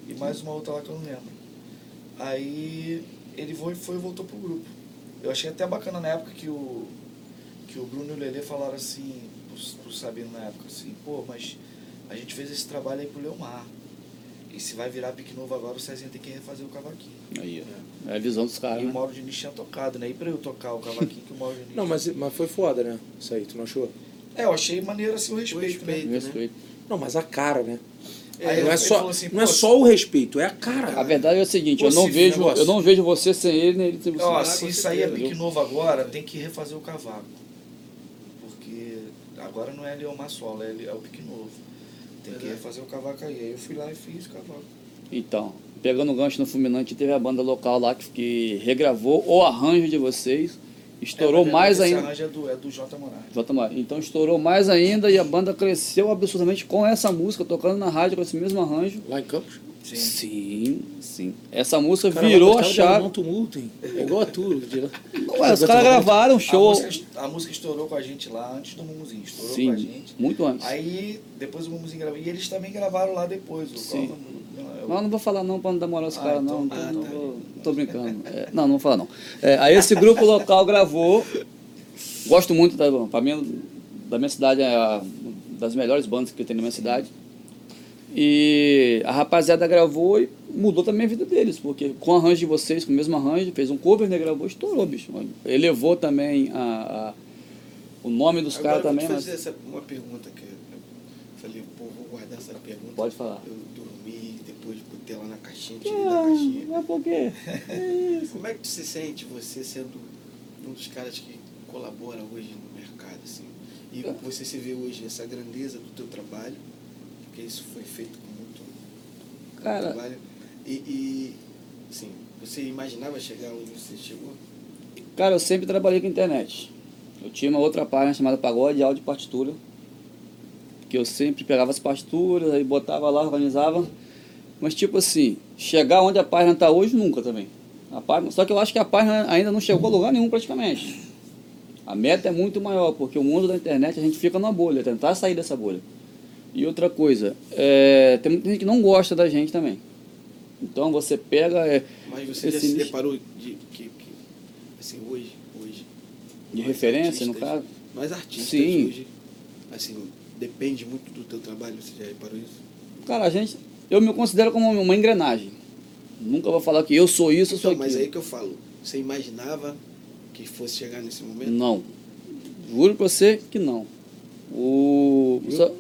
e mais uma outra lá que eu não lembro. Aí ele foi, foi e voltou pro grupo. Eu achei até bacana na época que o, que o Bruno e o Lelê falaram assim, pro, pro Sabino na época, assim, pô, mas a gente fez esse trabalho aí pro Leomar. E se vai virar pique novo agora, o Cezinha tem que refazer o cavaquinho. Aí, ó. É a visão dos caras, E o né? Mauro Diniz tinha tocado, né? E pra eu tocar o cavaquinho que o Mauro Diniz... Não, mas, mas foi foda, né? Isso aí, tu não achou? É, eu achei maneiro assim o respeito, né? respeito. Eu respeito. Não, mas a cara, né? Aí não é só, assim, não é só o respeito, é a cara. A verdade é o seguinte, eu não vejo, negócio- eu não vejo você sem ele, nem ele sem você. Ó, Ah, se sair a certeza. pique novo agora, tem que refazer o cavaco. Agora não é Leomar Solo, é, é o pique novo. Tem que Verdade. refazer o cavaco aí. Aí eu fui lá e fiz o cavaco. Então, pegando o gancho no Fulminante, teve a banda local lá que, que regravou o arranjo de vocês, estourou É, mais ainda. Esse arranjo é do, é do J. Moraes. J. Mar- Então estourou mais ainda e a banda cresceu absurdamente com essa música, tocando na rádio com esse mesmo arranjo. Lá em Campos. Sim. Sim, sim. Essa música Cara, virou a chave. um tumulto, hein? É igual a tu. de lá. Ué, os caras gravaram um A show. música, a música estourou com a gente lá antes do Mumuzinho. Estourou com a Sim, gente. muito antes. Aí depois o Mumuzinho gravou. E eles também gravaram lá depois. O Sim. qual- eu- Mas eu não vou falar não pra não dar moral aos Ah, caras, então- não. Então ah, não tá. vou, tô brincando. É, não, não vou falar não. É, aí esse grupo local gravou. Gosto muito, da, pra mim, da minha cidade, é a, das melhores bandas que tem na minha cidade. E a rapaziada gravou e mudou também a vida deles, porque com o arranjo de vocês, com o mesmo arranjo, fez um cover, né, gravou, estourou, bicho. Elevou também a, a- o nome dos caras eu vou também, te mas fazer essa, uma pergunta que eu falei, pô, vou guardar essa pergunta. pode falar. Eu dormi, depois botei ela na caixinha, tirei da caixinha. É, é porque... Como é que tu se sente, você sendo um dos caras que colabora hoje no mercado, assim? E É. você se vê hoje essa grandeza do teu trabalho, porque isso foi feito com muito Cara, trabalho. E, e, assim, você imaginava chegar onde você chegou? Cara, eu sempre trabalhei com internet. Eu tinha uma outra página chamada Pagode Áudio e Partitura. Que eu sempre pegava as partituras, aí botava lá, organizava. Mas tipo assim, chegar onde a página está hoje, nunca também. A página, só que eu acho que a página ainda não chegou a lugar nenhum praticamente. A meta é muito maior, porque o mundo da internet a gente fica numa bolha, tentar sair dessa bolha. E outra coisa, é, tem muita gente que não gosta da gente também. Então você pega. é, Mas você já Esse se nicho- deparou de que, que assim, hoje, hoje. De referência, no caso? Nós artistas Sim. hoje, assim, depende muito do teu trabalho, você já reparou isso? Cara, a gente. Eu me considero como uma engrenagem. Nunca vou falar que eu sou isso, eu sou Então, mas aquilo. aí que eu falo, você imaginava que fosse chegar nesse momento? Não. Juro pra você que não. O. Viu?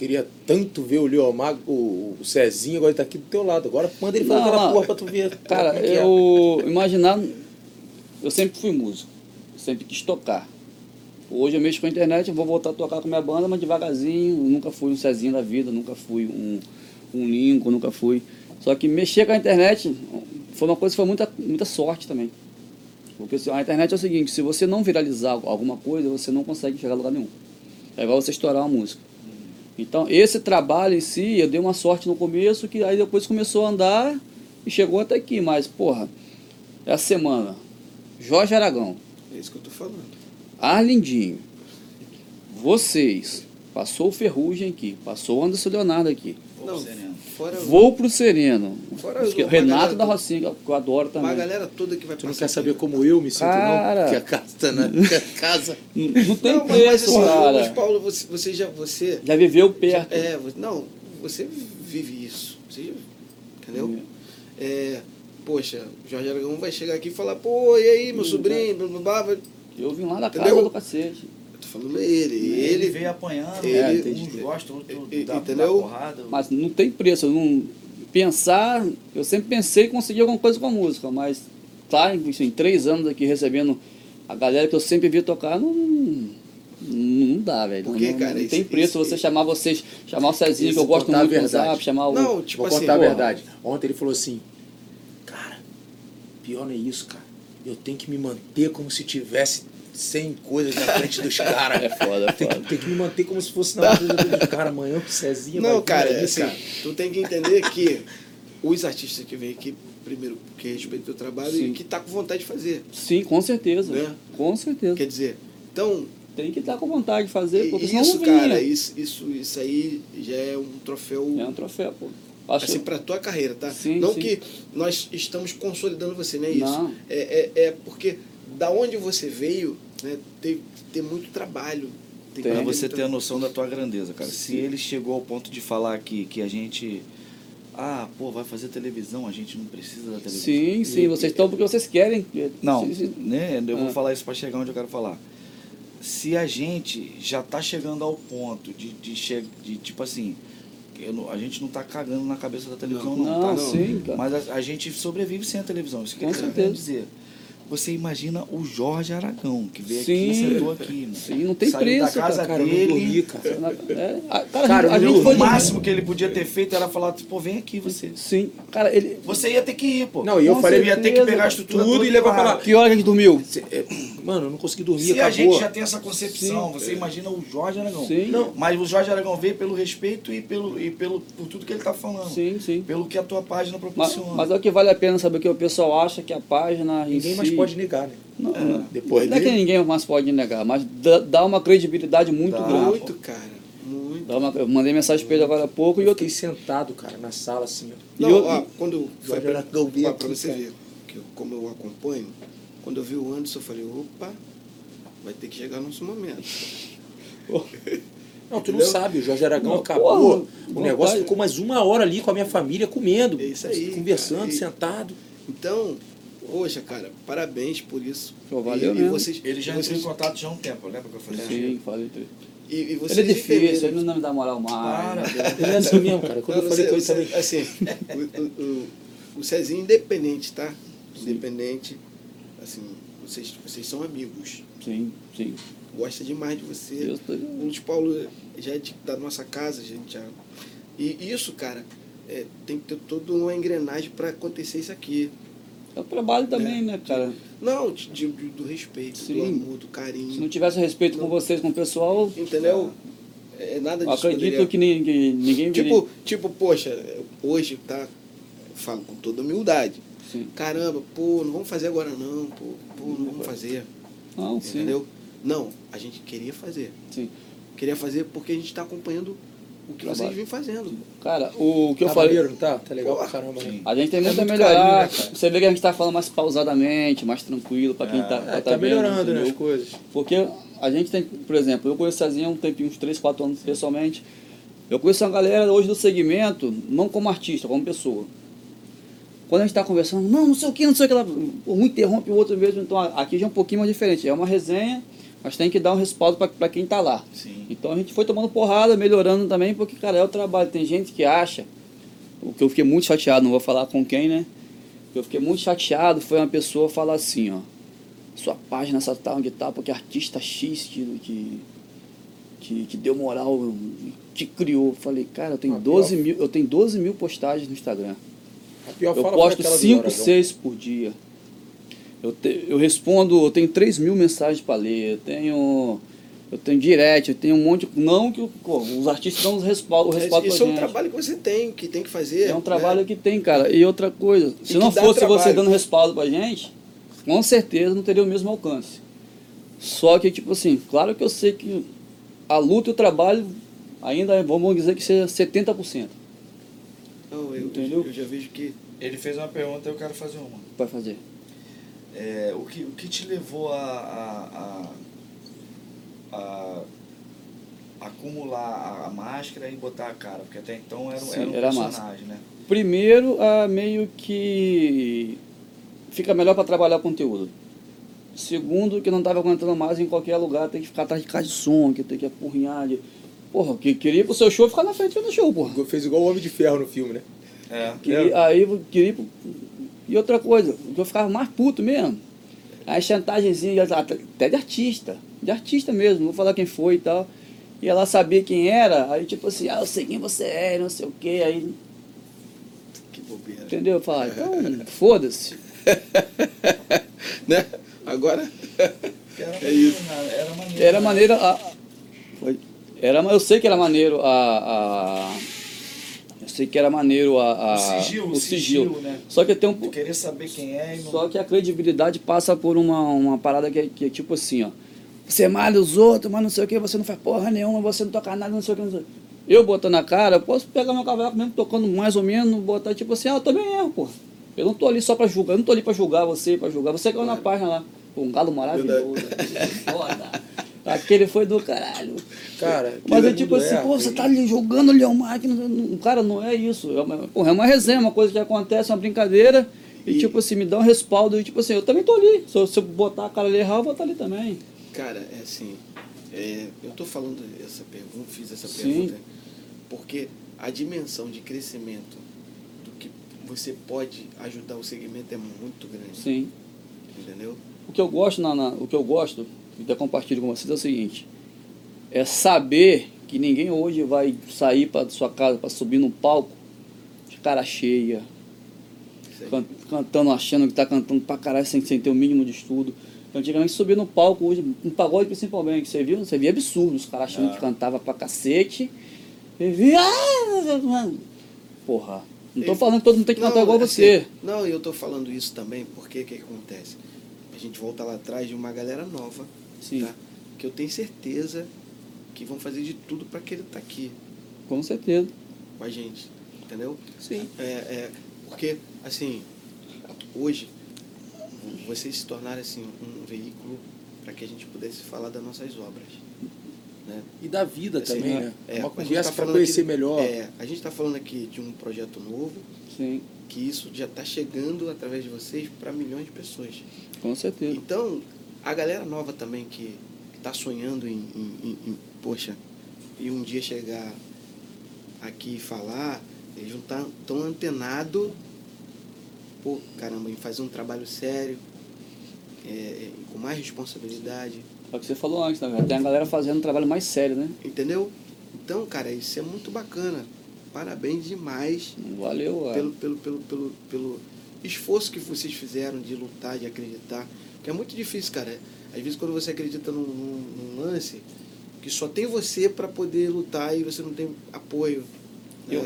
Queria tanto ver o Leomar, o, o Cezinho, agora ele tá aqui do teu lado. Agora manda ele Não, aquela porra pra tu ver. Cara, é é. eu. Imaginar. Eu sempre fui músico. Sempre quis tocar. Hoje eu mexo com a internet, eu vou voltar a tocar com minha banda, mas devagarzinho. Nunca fui um Cezinho da vida, nunca fui um, um Lincoln, nunca fui. Só que mexer com a internet foi uma coisa que foi muita, muita sorte também. Porque a internet é o seguinte, se você não viralizar alguma coisa, você não consegue chegar a lugar nenhum. É igual você estourar uma música. Então, esse trabalho em si, eu dei uma sorte no começo, que aí depois começou a andar e chegou até aqui. Mas, porra, essa semana, Jorge Aragão, É isso que eu tô falando. Arlindinho, vocês, passou o Ferrugem aqui, passou o Anderson Leonardo aqui, Não, Sereno. fora o- vou pro Sereno, Fora Acho que uma Renato da Rocinha, que eu adoro uma também. galera toda que vai Tu não quer saber aqui. como eu me sinto, Cara. não? Que a casa tá na que a casa. Não, tem Não, mas, mas preço, assim, cara. Luiz Paulo, você, você já. Você, Já viveu perto. é, você- não, você vive isso. Você, já- entendeu? É, poxa, Jorge Aragão vai chegar aqui e falar, pô, e aí, meu Hum, sobrinho, blá, blá, blá, vai- Eu vim lá da Entendeu? casa do cacete. Tô falando ele, Ele, ele, veio apanhando, ele- né? entendi. uns gostam, outros dá, entendeu? dá porrada. Mas não tem preço. Não pensar, eu sempre pensei em conseguir alguma coisa com a música, mas tá em assim, três anos aqui recebendo a galera que eu sempre vi tocar, não, não, dá, velho. Por quê, não, cara? Não tem preço isso- você chamar vocês, chamar o Cezinho, que eu gosto muito do. Zap, chamar o. Não, tipo Vou assim, contar a porra. verdade. Ontem ele falou assim, cara, pior não é isso, cara. Eu tenho que me manter como se tivesse 100 coisas na frente dos caras. É foda, é Tem que, foda. tem que me manter como se fosse na frente dos caras. Amanhã o Cezinha Não, cara, aí, assim, tu tem que entender que os artistas que vêm aqui, primeiro, que respeitam o teu trabalho Sim. e que tá com vontade de fazer. Sim, com certeza. Né? Com certeza. Quer dizer, então, Tem que estar com vontade de fazer, porque senão isso, não vinha. cara, isso, isso, isso aí já é um troféu É um troféu, pô. Acho assim, pra tua carreira, tá? Sim, não sim. que nós estamos consolidando você, não é isso. Não. É, é, é porque da onde você veio, né, tem que ter muito trabalho. Tem Tem. que Pra você ter a noção da tua grandeza, cara. Se ele chegou ao ponto de falar aqui que a gente. Ah, pô, vai fazer televisão, a gente não precisa da televisão. Sim, sim, vocês estão porque vocês querem. Não, Sim, sim. né? Eu vou Ah. falar isso para chegar onde eu quero falar. Se a gente já tá chegando ao ponto de, de, che de tipo assim, eu não- a gente não tá cagando na cabeça da televisão, não, Não, tá? sim, cara. Mas a, a gente sobrevive sem a televisão, isso que Com eu quero dizer. Você imagina o Jorge Aragão, que veio aqui Sim. e sentou aqui. mano. Sim, não tem Saiu preço, da casa Cara, dele. dormi, cara. É, a- cara, Cara, a gente O dormir. máximo que ele podia ter feito era falar, pô, vem aqui você. Sim, cara, ele. Você ia ter que ir, pô. Não, e eu Com falei, ia ter que pegar a estrutura tudo e levar pra lá. Que hora que a gente dormiu? É, Mano, eu não consegui dormir, Se a acabou. gente já tem essa concepção, você imagina o Jorge Aragão. Sim. Não. Mas o Jorge Aragão veio pelo respeito e pelo, e pelo por tudo que ele tá falando. Sim, sim. Pelo que a tua página Mas, proporciona. mas é o que vale a pena saber que o pessoal acha que a página. em Ninguém si- mais pode negar, né? Não, não. Depois não é que ninguém mais pode negar, mas dá, uma credibilidade muito Dá. grande. Muito, cara. Muito. Dá uma- eu mandei mensagem pra ele agora há pouco e Eu eu fiquei sentado, cara, na sala assim, ó. E Não, eu- ó, quando foi pra você cara. ver, que eu- como eu acompanho, quando eu vi o Anderson, eu falei, opa, vai ter que chegar nosso momento. Não, tu não Entendeu? sabe, o Jorge Aragão Não, acabou. porra, o vontade. negócio ficou mais uma hora ali com a minha família comendo, É isso aí, conversando, cara. E- sentado. Então, poxa, cara, parabéns por isso. Pô, valeu e, e vocês, Ele já vocês, entrou em contato já há um tempo, lembra que eu falei? Sim, falei e, e vocês Ele é difícil, ele não me dá moral mais. Para. Ele é assim mesmo, cara. Quando Não, eu falei você- com ele também. Assim, o, o, o, o Cezinho independente, tá? Independente, assim, vocês, vocês são amigos. Sim, sim. Gosta demais de você. Eu tô- O Luiz Paulo já é de- da nossa casa, gente já. E isso, cara, é, tem que ter toda uma engrenagem para acontecer isso aqui. É o trabalho também, né, cara? Não, de, de- do respeito, do Sim. amor, do Se não carinho. tivesse respeito com vocês, com o pessoal, Entendeu? É nada eu disso. acredito poderia- que ninguém, ninguém viria. Tipo, tipo, poxa, hoje tá. eu Falo com toda humildade. Sim. Caramba, pô, não vamos fazer agora não, pô, pô, não vamos fazer. Não, sim. Entendeu? Não, a gente queria fazer. sim. Queria fazer porque a gente está acompanhando o que vocês vêm fazendo. Cara, o que eu tá falei. maneiro, não tá? Tá legal pra Porra. caramba, né? A gente tem É muito a melhorar. carinho, né? Você vê que a gente tá falando mais pausadamente, mais tranquilo pra quem É, tá, É, pra tá, vendo, melhorando, né, as coisas. Porque a gente tem, por exemplo, eu conheço Cezinha há um tempinho, uns 3, 4 anos pessoalmente. Eu conheço uma galera hoje do segmento, não como artista, como pessoa. Quando a gente está conversando, não, não sei o que, não sei o que, um interrompe o outro mesmo. Então aqui já é um pouquinho mais diferente. É uma resenha, mas tem que dar um respaldo para quem está lá. Sim. Então a gente foi tomando porrada, melhorando também, porque, cara, é o trabalho. Tem gente que acha, o que eu fiquei muito chateado, não vou falar com quem, né? O que Eu fiquei muito chateado foi uma pessoa falar assim, ó. Sua página só tá onde tá porque artista X que, que, que, que deu moral, te criou. Falei, cara, eu tenho, Ah, 12 pior. mil, eu tenho 12 mil postagens no Instagram. A Eu posto aquela do 5, Aragão. 6 por dia. Eu, te- eu respondo, eu tenho 3 mil mensagens para ler, eu tenho. Eu tenho direct, eu tenho um monte. Não que o- pô, os artistas dão os respaldo, o respaldo Isso pra é um gente. trabalho que você tem, que tem que fazer. É um trabalho né? que tem, cara. E outra coisa, se não fosse você trabalho. dando respaldo pra gente, com certeza não teria o mesmo alcance. Só que, tipo assim, claro que eu sei que a luta e o trabalho ainda é, vamos dizer que seja 70% Não, eu, Entendeu? eu já vejo que. Ele fez uma pergunta eu quero fazer uma. para fazer. É, o, que, o que te levou a, a, a, a acumular a máscara e botar a cara? Porque até então era, um- Sim, era um era a personagem, né? Primeiro, ah, meio que fica melhor para trabalhar conteúdo. Segundo, que não estava aguentando mais em qualquer lugar, tem que ficar atrás de caixa de som, que tem que apurrinhar. De... Porra, que queria ir pro seu show ficar na frente do show, porra. Fez igual o Homem de Ferro no filme, né? É. Queria, aí eu queria ir pro... E outra coisa, o que eu ficava mais puto mesmo, as chantagenzinhas, até de artista, de artista mesmo, não vou falar quem foi e tal. E ela sabia quem era, aí tipo assim, ah, eu sei quem você é, não sei o quê, aí Que bobeira. Entendeu? Eu falo, então, foda-se. Né? Agora. Era É isso. maneiro, Era maneiro. Era né? maneiro. A, foi- era, eu sei que era maneiro a, a, Eu sei que era maneiro a, a- o sigilo, o sigilo, né? Só que tem um, querer saber quem é não... Só que a credibilidade passa por uma, uma parada que é, que é tipo assim, ó. Você malha os outros, mas não sei o que, você não faz porra nenhuma, você não toca nada, não sei o que, não sei o que. Eu botando a cara, eu posso pegar meu cavaco mesmo tocando mais ou menos, botar tipo assim, ah, eu também erro, pô. Eu não tô ali só pra julgar, eu não tô ali pra julgar você, pra julgar. Você caiu na página lá. Pô, um galo maravilhoso. Foda. Aquele foi do caralho. Cara, Mas é tipo mundo assim, erra. pô, você tá ali jogando o Leão Máquina. não- Cara, não é isso. É uma, porra, é uma resenha, uma coisa que acontece, uma brincadeira. E, E- tipo assim, me dá um respaldo. E tipo assim, eu também tô ali. Se eu, se eu botar a cara ali errar, eu vou estar ali também. Cara, é assim, é, eu tô falando essa pergunta, fiz essa Sim. pergunta, porque a dimensão de crescimento do que você pode ajudar o segmento é muito grande, Sim. entendeu? O que eu gosto, na, na- o que eu gosto, e até compartilho com vocês, é o seguinte. É saber que ninguém hoje vai sair para sua casa para subir no palco de cara cheia, can- cantando, achando que tá cantando pra caralho sem, sem ter o mínimo de estudo. Antigamente subir no palco, hoje, um pagode principalmente, você viu? Você via absurdo, os caras achando Ah. que cantava pra cacete. E via. "Ah!" Porra, não tô falando que todo mundo tem que cantar Não, igual assim, você. Não, e eu tô falando isso também porque o que, que acontece? A gente volta lá atrás de uma galera nova, Sim, tá? Que eu tenho certeza que vão fazer de tudo para que ele tá aqui com certeza. com a gente, entendeu? Sim. É, é, porque, assim, hoje, vocês se tornaram assim, um veículo para que a gente pudesse falar das nossas obras. Né? E da vida Assim, também, é, né? É, Uma a gente conversa tá para conhecer aqui- melhor. É, a gente está falando aqui de um projeto novo, Sim, que isso já está chegando através de vocês para milhões de pessoas. com certeza. Então, a galera nova também que está sonhando em- em- em, poxa, e um dia chegar aqui e falar, eles não estão tão antenados, pô, caramba, em fazer um trabalho sério, é, é, com mais responsabilidade, É o que você falou antes, né? Tem a galera fazendo um trabalho mais sério, né? entendeu? Então, cara, isso é muito bacana. Parabéns demais Valeu, é. pelo, pelo, pelo, pelo, pelo esforço que vocês fizeram de lutar, de acreditar. Que é muito difícil, cara. Às vezes quando você acredita num, num- num lance, que só tem você para poder lutar e você não tem apoio. né? Eu-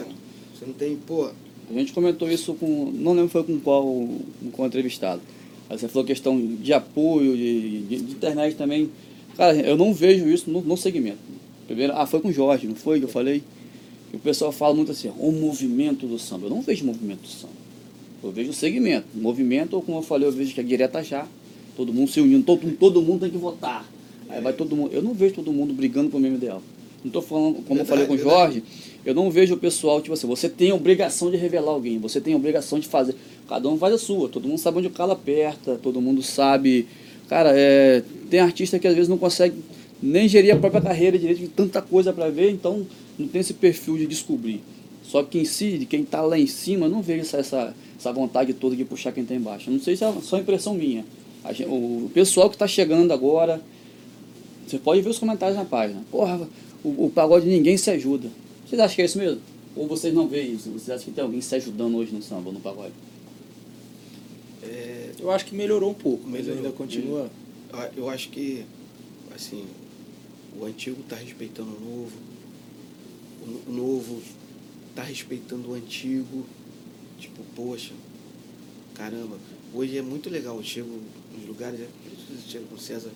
Você não tem, pô, A gente comentou isso com. Não lembro foi com qual, com qual entrevistado. Aí você falou questão de apoio, de, de, de internet também. Cara, eu não vejo isso no, no segmento. Primeiro, ah, foi com o Jorge, não foi que eu falei? O pessoal fala muito assim, o movimento do samba. Eu não vejo movimento do samba. Eu vejo o segmento. Movimento, ou como eu falei, eu vejo que é direta já. Todo mundo se unindo, todo, todo mundo tem que votar. Vai todo mundo. Eu não vejo todo mundo brigando pelo mesmo ideal. Não estou falando, como eu falei com o Verdade, Jorge, eu não vejo o pessoal, tipo assim, você tem a obrigação de revelar alguém, você tem a obrigação de fazer. Cada um faz a sua, todo mundo sabe onde o calo aperta, todo mundo sabe. Cara, é, tem artista que às vezes não consegue nem gerir a própria carreira direito, de tanta coisa para ver, então não tem esse perfil de descobrir. Só que em si, de quem tá lá em cima, não vejo essa, essa, essa vontade toda de puxar quem tá embaixo. Não sei se é só impressão minha. A gen- o pessoal que está chegando agora, você pode ver os comentários na página. Porra, o, o pagode ninguém se ajuda. Vocês acham que é isso mesmo? Ou vocês não veem isso? Vocês acham que tem alguém se ajudando hoje no samba, no pagode? é, Eu acho que melhorou um pouco, mas Melhorou. ainda continua. eu- acho que, assim, o antigo está respeitando o novo, o novo está respeitando o antigo. Tipo, poxa, caramba, hoje é muito legal. Eu chego nos lugares, é, por isso que eu chego com o César,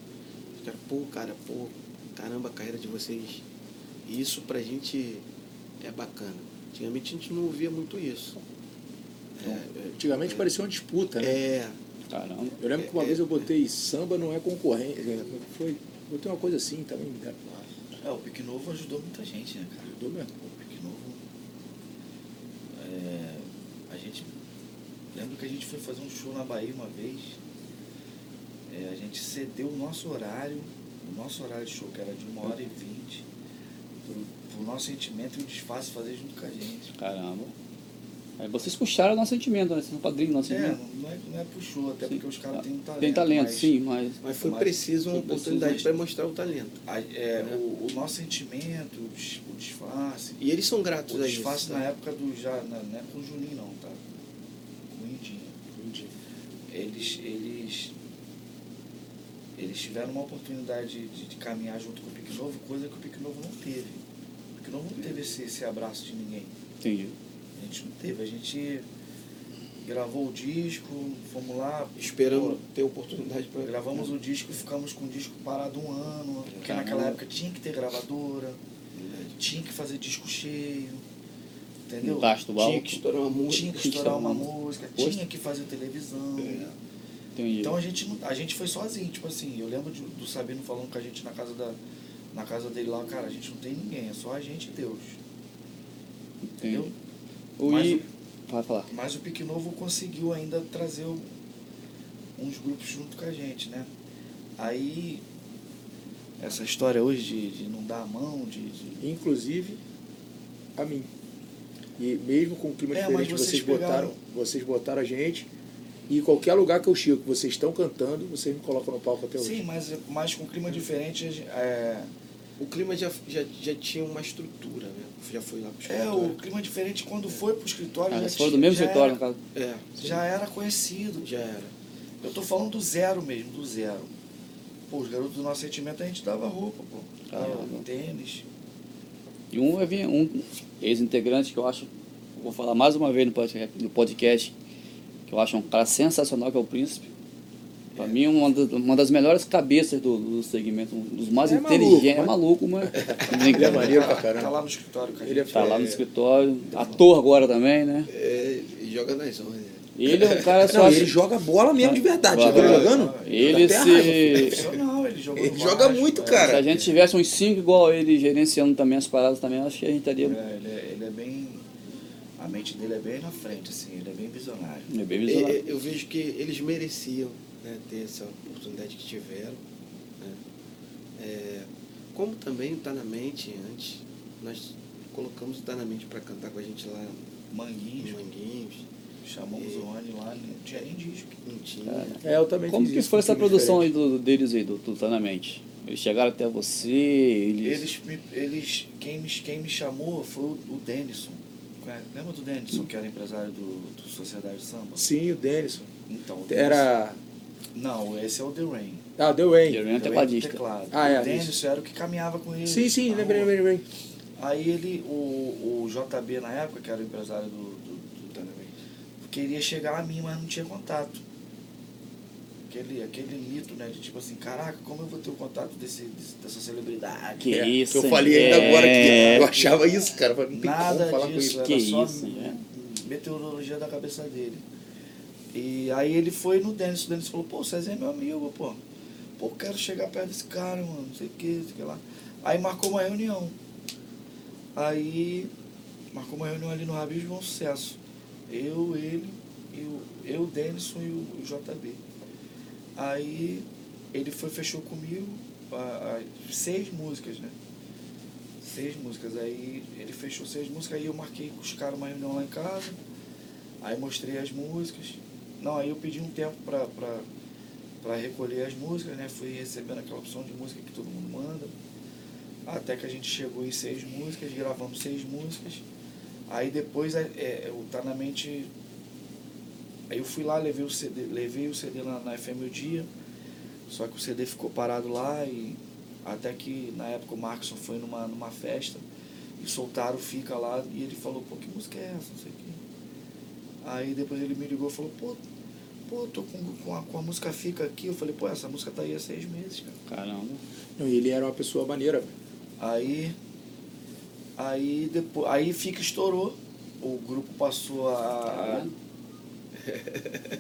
os caras, pô, cara, pô, caramba, a carreira de vocês. E isso pra gente é bacana. Antigamente a gente não ouvia muito isso. É, Antigamente parecia uma disputa, né? é, Caramba. Eu lembro que uma É, vez eu é. botei samba não é concorrente. é, Foi, botei uma coisa assim também. né? É, o Pique Novo ajudou muita gente, né, cara? Ajudou mesmo. O Pique Novo. é, a gente. Lembro que a gente foi fazer um show na Bahia uma vez. É, a gente cedeu o nosso horário, o nosso horário de show, que era de uma hora e vinte, pro, pro nosso sentimento e o disfarce fazer junto com a gente. Caramba. Aí vocês puxaram o nosso sentimento, né? Vocês são padrinhos do nosso É, sentimento. não é, não é pro show, até Sim. porque os caras têm um talento. Tem talento, mas- sim, mas. mas foi Mas preciso uma oportunidade para mostrar o talento. a- é, o, o nosso sentimento, o, dis- o disfarce. E eles são gratos O a isso. disfarce tá? na época do já. na- Não é com o Juninho não, tá? Com o Indinho. Eles. Eles. Eles tiveram uma oportunidade de, de caminhar junto com o Pique Novo, coisa que o Pique Novo não teve. O Pique Novo não teve esse, esse abraço de ninguém. Entendi. A gente não teve. A gente gravou o disco, fomos lá. Esperando pô, ter oportunidade para Gravamos o disco e ficamos com o disco parado um ano. Porque Caramba. naquela época tinha que ter gravadora, tinha que fazer disco cheio. Entendeu? Embaixo do Tinha que estourar uma música. Tinha que estourar uma música, tinha que fazer televisão. Entendi. Então a gente, a gente foi sozinho, tipo assim, eu lembro de- do Sabino falando com a gente na casa, da, na casa dele lá, cara, a gente não tem ninguém, é só a gente e Deus. Entendeu? O Mas I... Vai falar. Mas o Pique Novo conseguiu ainda trazer o- uns grupos junto com a gente, né? Aí, essa história hoje de, de não dar a mão, de. de- Inclusive a mim. E mesmo com o clima É, diferente, vocês, vocês pegaram- botaram, vocês botaram a gente. E qualquer lugar que eu chego, que vocês estão cantando, vocês me colocam no palco até hoje. Sim, mas, mas com clima diferente. É, O clima já, já, já tinha uma estrutura, né? Já foi lá pro é, escritório. o clima diferente quando foi pro escritório. Ah, já foram do mesmo já escritório, no era, caso. É, já era conhecido. já era. Eu tô falando do zero mesmo, do zero. Pô, os garotos do nosso sentimento a gente dava roupa, pô. Dava Caramba. tênis. E um, um ex-integrante que eu acho, vou falar mais uma vez no podcast, no podcast, que eu acho um cara sensacional, que é o Príncipe. Pra É. mim, uma das, uma das melhores cabeças do, do segmento, um dos mais É maluco, inteligentes. É mas- maluco, mas. Ele é maneiro pra Tá caramba. lá no escritório com a Ele é. Tá lá no É. escritório, ator agora também, né? É, e joga nas ondas. né? Ele é um cara só. Não, ele joga bola mesmo de verdade. Já viu ele Joga. jogando? Ele raiva. se. Profissional, ele jogou Ele no joga muito, é. cara. Se a gente tivesse uns cinco igual ele gerenciando também as paradas também, acho que a gente estaria É, ele, é, ele é bem. A mente dele é bem na frente, assim, ele é bem visionário. é bem É, visionário. é, eu vejo que eles mereciam né, ter essa oportunidade que tiveram. né? É, como também está na mente, antes nós colocamos o Tá na mente para cantar com a gente lá Manguinhos, Manguinhos, chamamos o Rony lá, não tinha nem disco. não tinha. Cara, É, eu também Como que isso foi essa produção aí do, deles aí, do Tutanamente? Eles chegaram até você, eles... Eles, me- eles quem, me, quem me chamou foi o, o Denison. É, Lembra do Denison, que era empresário do, do Sociedade de Samba? Sim, o Denison. Então, o Era. Denison- Não, esse é o The Rain. Ah, The é The Rain do tecladista. teclado. Ah, é, o Denison era o que caminhava com ele. Sim, sim, na lembrei, lembrei, lembrei. Aí ele, o, o JB na época, que era o empresário do, do, do queria chegar a mim, mas não tinha contato. Aquele, aquele mito, né? De tipo assim, caraca, como eu vou ter o contato desse, desse- dessa celebridade? Que É, isso, Eu hein? falei ainda É. agora que eu achava isso, cara. Não tem Nada como falar com disso, isso. era Que só isso, é. meteorologia da cabeça dele. E aí ele foi no Denis, o Denis falou, pô, o Cezinha é meu amigo, pô. Pô, quero chegar perto desse cara, mano, não sei o que, não sei o que lá. Aí marcou uma reunião. Aí marcou uma reunião ali no Rabisco um sucesso. Eu, ele, eu, o Denison e o, o JB. Aí ele foi, fechou comigo a, a- seis músicas, né? Seis músicas. Aí ele fechou seis músicas, aí eu marquei com os caras uma reunião lá em casa. Aí mostrei as músicas. Não, aí eu pedi um tempo pra, pra, pra recolher as músicas, né? Fui recebendo aquela opção de música que todo mundo manda. Até que a gente chegou em seis músicas, gravamos seis músicas. Aí depois é, é, o Tá Na Mente. Aí eu fui lá, levei o CD, levei o CD lá na FM o dia. Só que o CD ficou parado lá e até que na época o Markson foi numa, numa festa e soltaram o Fica lá e ele falou, pô, que música é essa? Não sei o quê. Aí depois ele me ligou e falou, pô, pô, tô com, com, a, com a música Fica aqui. Eu falei, pô, essa música tá aí há seis meses, cara. Caramba. Não, e ele era uma pessoa maneira. Aí, aí depois, aí Fica estourou. O grupo passou a. a-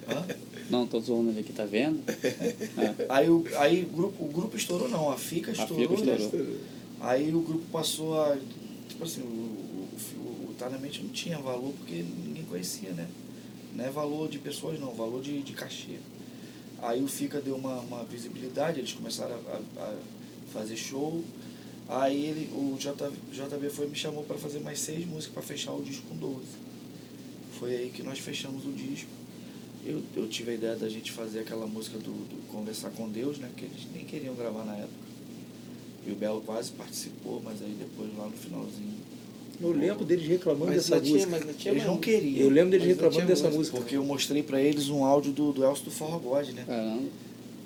Hã? Não, tô zoando ele aqui, tá vendo? É. Aí, o, aí grupo, o grupo estourou não, a Fica A estourou. Fica né? estourou. Aí o grupo passou a. Tipo assim, o, o, o, o não tinha valor porque ninguém conhecia, né? Não é valor de pessoas não, valor de, de cachê. Aí o Fica deu uma, uma visibilidade, eles começaram a, a- a fazer show. Aí ele, o J, JB foi me chamou para fazer mais seis músicas para fechar o disco com 12. Foi aí que nós fechamos o disco. Eu, eu tive a ideia da gente fazer aquela música do, do Conversar com Deus, né? Que eles nem queriam gravar na época. E o Belo quase participou, mas aí depois lá no finalzinho. Eu lembro deles reclamando Mas dessa não tinha, música. mas não tinha Eles não queriam. Eu lembro deles reclamando dessa música, música. Porque eu mostrei pra eles um áudio do, do Elcio do Forró God, né? Caramba.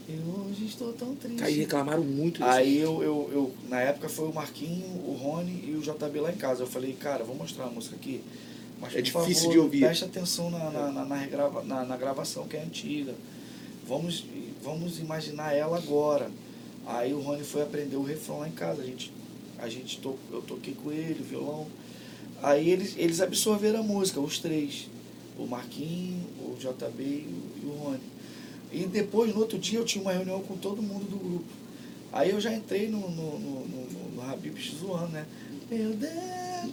Eu hoje estou tão triste. Aí reclamaram muito dessa Aí eu, eu, eu, na época foi o Marquinho, o Rony e o JB lá em casa. Eu falei, cara, vou mostrar a música aqui. Mas É difícil favor, de ouvir. Preste atenção na, na, na, regrava- na- na gravação que é antiga. Vamos, vamos imaginar ela agora. Aí o Rony foi aprender o refrão lá em casa. A gente, a gente to, eu toquei com ele, violão. Aí eles, eles absorveram a música, os três. O Marquinho, o JB e o, e o Rony. E depois, no outro dia, eu tinha uma reunião com todo mundo do grupo. Aí eu já entrei no, no, no, no, no Habib's zoando, né? Meu Deus!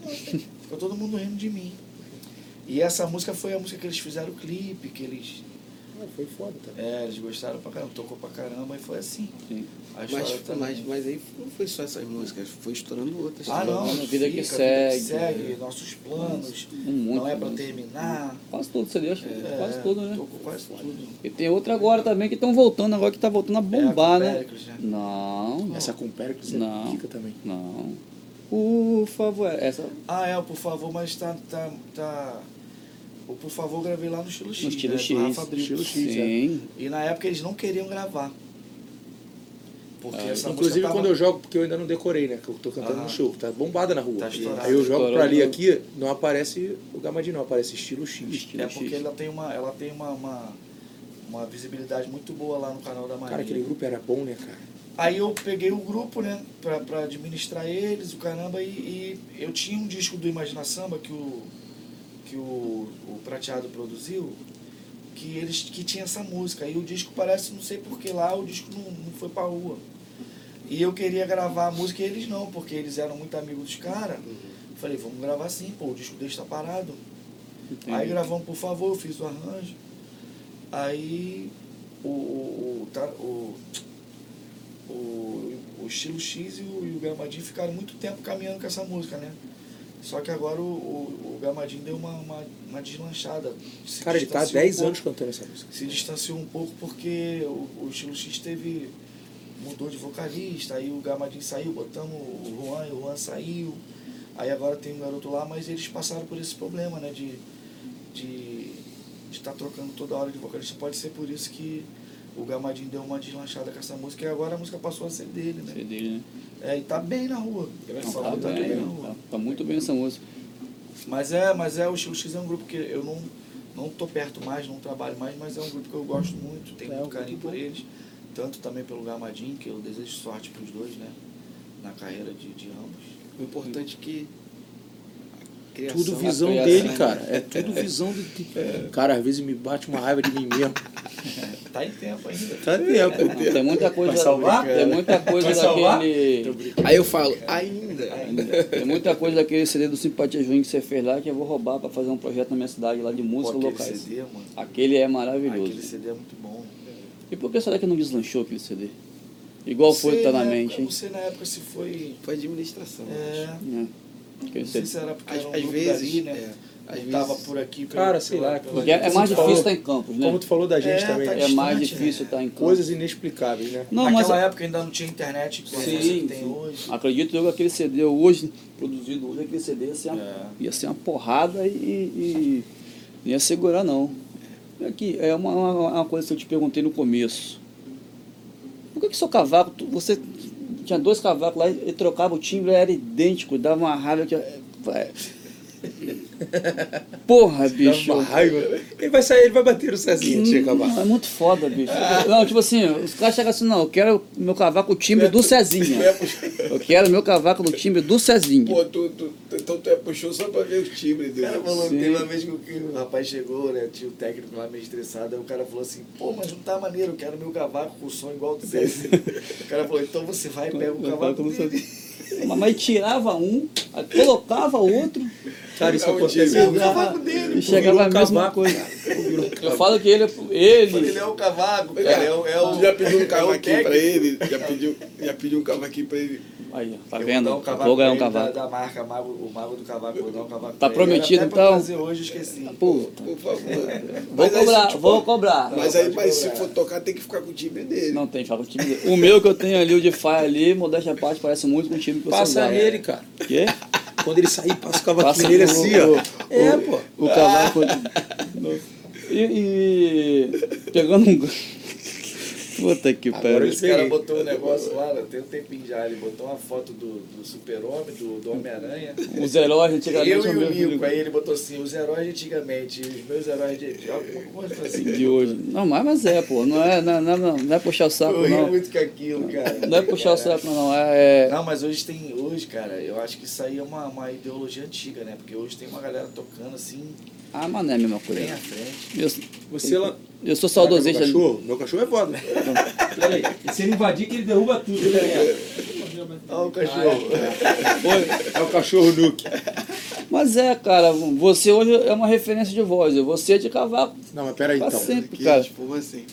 Ficou todo mundo rindo de mim. E essa música foi a música que eles fizeram o clipe, que eles, Ah, foi foda também. é, eles gostaram pra caramba, tocou pra caramba e foi assim. Sim. A Mas, também. mas, mas aí não foi só essas músicas, foi estourando outras. Ah, não, A vida que fica, segue. a vida que segue, nossos planos, Um monte não é pra terminar. Quase todo CD, acho que É, quase tudo, né? Tocou quase tudo. E tem outra agora também que estão voltando, agora que tá voltando a bombar, É, com né? Péricles, né? Não, Essa com o Pericles Não. é pica também. não. Por favor, essa Ah, é, Por Favor, mas tá... tá, tá... O Por Favor gravei lá no Estilo X, no estilo né, X. Rafa Brito. Estilo X, Sim. E na época eles não queriam gravar. Porque Ah, essa Inclusive tava... quando eu jogo, porque eu ainda não decorei, né? Que eu tô cantando Aham. no show, tá bombada na rua. Tá. Aí eu jogo Estourou, pra ali estourou. aqui, não aparece o Gamadinho, não, aparece estilo X. Estilo É porque X. ela tem uma, ela tem uma, uma, uma visibilidade muito boa lá no canal da Maria. Cara, aquele grupo era bom, né, cara? Aí eu peguei o grupo, né, pra, pra administrar eles, o caramba, e, e eu tinha um disco do Imagina Samba que o, que o, o Prateado produziu, que eles que tinha essa música. Aí o disco parece, não sei porque lá, o disco não, não foi pra rua. E eu queria gravar a música e eles não, porque eles eram muito amigos dos caras. Falei, vamos gravar sim, pô, o disco deles tá parado. Entendi. Aí gravamos por favor, eu fiz o arranjo. Aí o, o, o, tá- o, o, o estilo X e o, e o Gamadinho ficaram muito tempo caminhando com essa música, né? Só que agora o, o, o Gamadinho deu uma, uma, uma deslanchada. Se Cara, ele tá há distanciou 10 um pouco- anos cantando essa música. Se distanciou um pouco porque o, o estilo X teve. mudou de vocalista, aí o Gamadinho saiu, botamos o Juan e o Juan saiu. Aí agora tem um garoto lá, mas eles passaram por esse problema, né? De de estar trocando toda hora de vocalista. Pode ser por isso que o Gamadinho deu uma deslanchada com essa música e agora a música passou a ser dele, né? CD dele, né? É, e tá bem na rua. Tá, tá bem, bem na tá, rua. tá muito bem essa música. Mas é, mas é, o X é um grupo que eu não, não tô perto mais, não trabalho mais, mas é um grupo que eu gosto muito, tenho É, muito carinho por eles. Tanto também pelo Gamadinho, que eu desejo sorte pros dois, né? Na carreira de, de ambos. O importante é que criação... Tudo visão criação, dele, né? cara. É tudo visão de. Cara, às vezes me bate uma raiva de mim mesmo. Tá em tempo ainda. Tá tempo. Não, tem muita coisa, Vai salvar? tem muita coisa daquele, Aí eu falo, ainda. tem muita coisa daquele CD do Simpatia Juim que você fez lá que eu vou roubar pra fazer um projeto na minha cidade lá de Pô, música aquele locais. CD, mano. Aquele é maravilhoso. Aquele CD é muito bom. E por que será que não deslanchou aquele CD? Igual foi Sei tá na época- mente, hein? Não sei na época se foi. Foi administração. É, Não sei CD. se era porque Às, era um às grupo vezes, dali, né? é, às tava vezes- por aqui. Cara, sei lá, Porque é, é mais Você falou- difícil estar em campos, né? Como tu falou da gente É, também. tá né? É mais distante, difícil né? estar em campos. Coisas inexplicáveis, né? Não, Naquela mas época ainda não tinha internet como Sim, você tem sim. hoje. acredito eu que aquele CD hoje, produzido hoje, aquele CD ia ser uma, É. ia ser uma porrada e, e não ia segurar não. Aqui, é uma, uma, uma coisa que eu te perguntei no começo. Por que, que seu cavaco, tu- você tinha dois cavacos lá e trocava o timbre, era idêntico, dava uma raiva que. vai. Porra, bicho. uma raiva. Ele vai sair, ele vai bater o Cezinha, tinha acabar. Não, é muito foda, bicho. Não, tipo assim, os caras chegam assim, não, eu quero meu cavaco o timbre do Cezinha. Eu quero meu cavaco no timbre do Cezinha. Pô, tu, tu- então tu é puxou só pra ver o timbre O dele. cara falou, Sim. teve uma vez que o, o rapaz chegou, né? Tinha o técnico lá meio estressado, aí o cara falou assim, pô, mas não tá maneiro, eu quero meu cavaco com som igual do César. o cara falou, então você vai e pega o cavaco dele. Mas- Mas tirava um, colocava outro Cara, isso É o acontece. timbre. o cavaco dele, e chegava a um mesma cavaco. coisa. Um Eu falo que ele, Ele ele é o cavaco, cara, é, o- é o... Tu já pediu um é o cavaquinho pra técnico. ele? Já pediu, já pediu um cavaquinho pra ele? aí, ó, tá vendo? um cavaco ganhar um pra ele cavaco. Da, da marca Mago, o Mago do Cavaco, vou dar um cavaco Tá prometido, então? fazer hoje, eu esqueci. Puta. Por favor. Vou aí, cobrar, se, tipo, vou cobrar. Mas aí, mas se for tocar, tem que ficar com o timbre dele. Não tem, fala com o time dele. O meu que eu tenho ali, o de Fire ali, modéstia à parte, parece muito com o time que você Passa usava. nele, cara. Quê? Quando ele sair, passa o Passa cavaquinho nele assim, ó. o- É, o- pô. O cavaco. E, e pegando um. Puta que Agora pariu. eu Esse cara botou um negócio lá, tem um tempinho já, ele botou uma foto do, do super-homem, do, do Homem-Aranha. Os heróis antigamente Eu e o Nico, aí ele botou assim, os heróis antigamente, os meus heróis de... Assim. de hoje. Não, mas, mas é, pô. Não é, não, não, não, não é puxar o saco, Eu ri não. muito com aquilo, cara. Não é puxar o saco, não. É. é- Não, mas hoje tem, hoje, cara, eu acho que isso aí é uma, uma ideologia antiga, né? Porque hoje tem uma galera tocando assim, Ah, mas não é a mesma coisa. bem à frente. Eu, Você lá. eu sou saudosista. Meu cachorro, meu cachorro é foda. Peraí, se ele invadir, que ele derruba tudo. né? Olha o cachorro. É o cachorro Nuke. Mas é, cara, você hoje é uma referência de voz. Você é de cavaco. Não, mas peraí Pra então. sempre, Que, cara. tipo assim.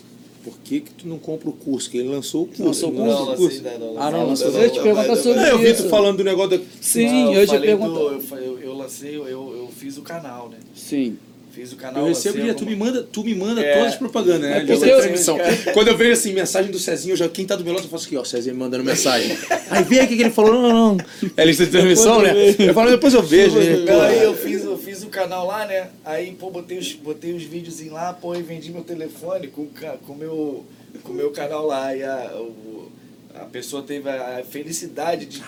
Por que, que tu não compra o curso? Que ele lançou o curso. Lançou o curso? Não, lancei ainda não, Ah, não, lançou. Eu ia te não, perguntar não, sobre É, eu vi isso. tu falando do negócio da. Sim, Não, eu ia te falei perguntar. do- eu, eu, eu lancei, eu, eu fiz o canal, né? Sim. Fiz o canal. Eu recebo lancei direto, tu me manda, tu me manda É. todas as propagandas, né? É eu- transmissão. Quando eu vejo assim, mensagem do Cezinho, eu já, quem tá do meu lado, eu faço aqui, ó, Cezinho me mandando mensagem. Aí vem aqui que ele falou, não, não. É lista de transmissão, né? Eu falo, depois eu vejo. né? Não, aí eu fiz, eu fiz o canal lá, né? Aí, pô, botei os, botei os vídeos em lá, pô, e vendi meu telefone com o com meu, com meu canal lá. E a, o- a pessoa teve a felicidade de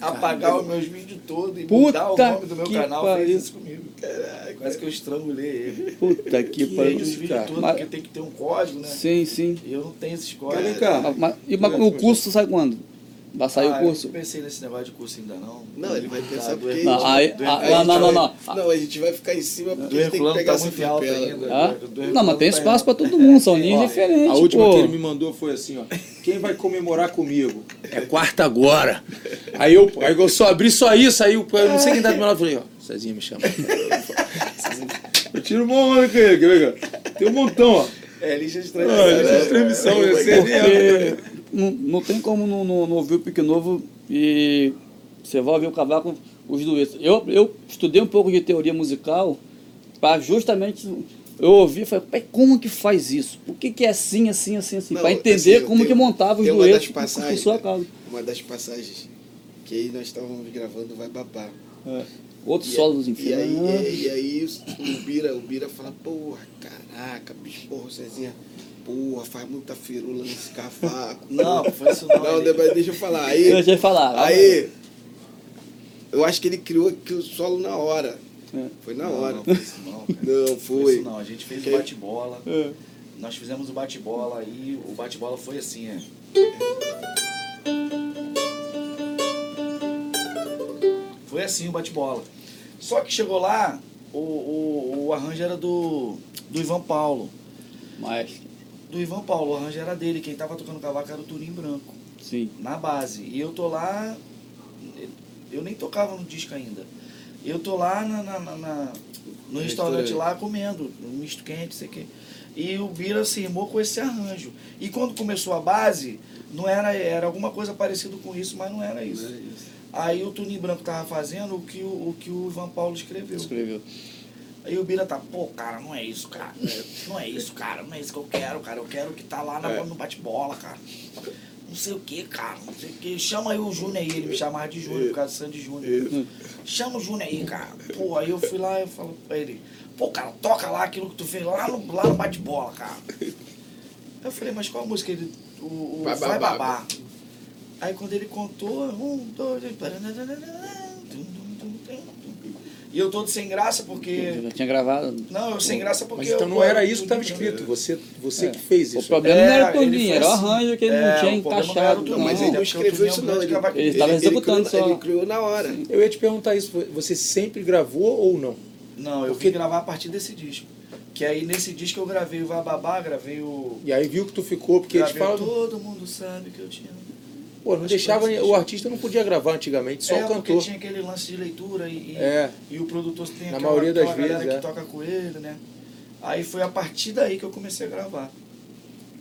apagar os meus vídeos todos e Puta mudar o nome do meu que canal. pariu. Fez isso comigo. Caralho, quase que eu estrangulei ele. Puta que pariu. os vídeos todos, Mas- porque tem que ter um código, né? Sim, sim. E eu não tenho esses códigos. vem cá. Mas, e, mas o curso sai quando? Vai sair Ah, o curso? Eu não pensei nesse negócio de curso ainda não. Não, ele vai pensar Tá, do porque. Não, aí- do ah, Aí não, a gente não, não, vai- não. A gente vai ficar em cima porque Do a gente tem que pegar tá essa muito alto papela. ainda. Do Não, mas tem espaço pra alto. todo mundo, são linhas diferentes. A última pô. que ele me mandou foi assim, ó. Quem vai comemorar comigo? É quarta agora. Aí eu, aí eu só abri só isso, aí eu, eu não sei quem tá do meu lado, falei, ó, Cezinha me chama. Eu tiro uma onda com ele, quer ver? Tem um montão, ó. É, lixa de Ah, transmissão. lista de transmissão, eu sei nem Porque não, não tem como não, não, não ouvir o Pique Novo e você vai ouvir o cavaco, os duetos. Eu, eu estudei um pouco de teoria musical para justamente. Eu ouvi e falei, "Pai, como que faz isso? Por que, que é assim, assim, assim, assim? Para entender assim, como tem- que montava os tem uma das duetos por, por passagens, sua né? causa. Uma das passagens que aí nós estávamos gravando Vai Babar. Outro E solo dos E aí, infernos. e, e aí o Bira, o Bira fala, porra, caraca, bicho, porra, Cezinha, porra, faz muita firula nesse cavaco. Não, foi isso não. Não, deixa eu falar. Aí, Eu já ia falar. aí, eu acho que ele criou aqui o solo na hora. É. Foi na Não, hora. não foi isso não. cara. Não, Foi foi. isso não. A gente fez o bate-bola. É. Nós fizemos o bate-bola aí. O bate-bola foi assim, é. Foi assim o bate-bola. Só que chegou lá, o, o, o arranjo era do, do Ivan Paulo. Mas, Do Ivan Paulo, o arranjo era dele. Quem tava tocando cavaco era o Turim Branco. sim. na base. E eu tô lá, eu nem tocava no disco ainda. Eu tô lá na, na- na- no restaurante lá comendo, um misto quente, sei o quê. E o Bira se rimou com esse arranjo. E quando começou a base, não era, era alguma coisa parecida com isso, mas não era isso. Aí o Tuninho Branco tava fazendo o que o, o que o Ivan Paulo escreveu. Escreveu. Aí o Bira tá, pô, cara, não é isso, cara. Não é isso, cara. Não é isso que eu quero, cara. Eu quero que tá lá na, É. no bate-bola, cara. Não sei o que, cara. Não sei o que. Chama aí o Júnior aí. Ele me chamava de Júnior por causa do Sandy Júnior. Chama o Júnior aí, cara. Pô, aí eu fui lá e falo pra ele, pô, cara, toca lá aquilo que tu fez lá no, lá no bate-bola, cara. Eu falei, mas qual a música? Ele, o, o Vai Vai, Babar. Babar. Aí quando ele contou, um, dois, três. E eu todo sem graça, porque. Eu já tinha gravado. Não, eu sem graça porque. Mas então eu- não era isso que estava escrito. Você, você É. que fez O isso. problema É, não era o Toninho, era o arranjo que ele É, não tinha o não era encaixado. o Não, Toninho, mas não. ele não o escreveu isso é não. Ele, estava executando criou, só. Ele criou na hora. Eu ia te perguntar isso. Você sempre gravou ou não? Não, eu Porque- fui gravar a partir desse disco. Que aí nesse disco eu gravei o Vababá, gravei o. E aí viu que tu ficou, porque eles gravei o falam. Todo mundo sabe que eu tinha. Pô, não que deixava. O artista não podia gravar antigamente, só é, o porque cantor. tinha aquele lance de leitura e, e, É. e o produtor tem Na aquela, maioria das aquela vezes, que é. toca com ele, né? Aí foi a partir daí que eu comecei a gravar.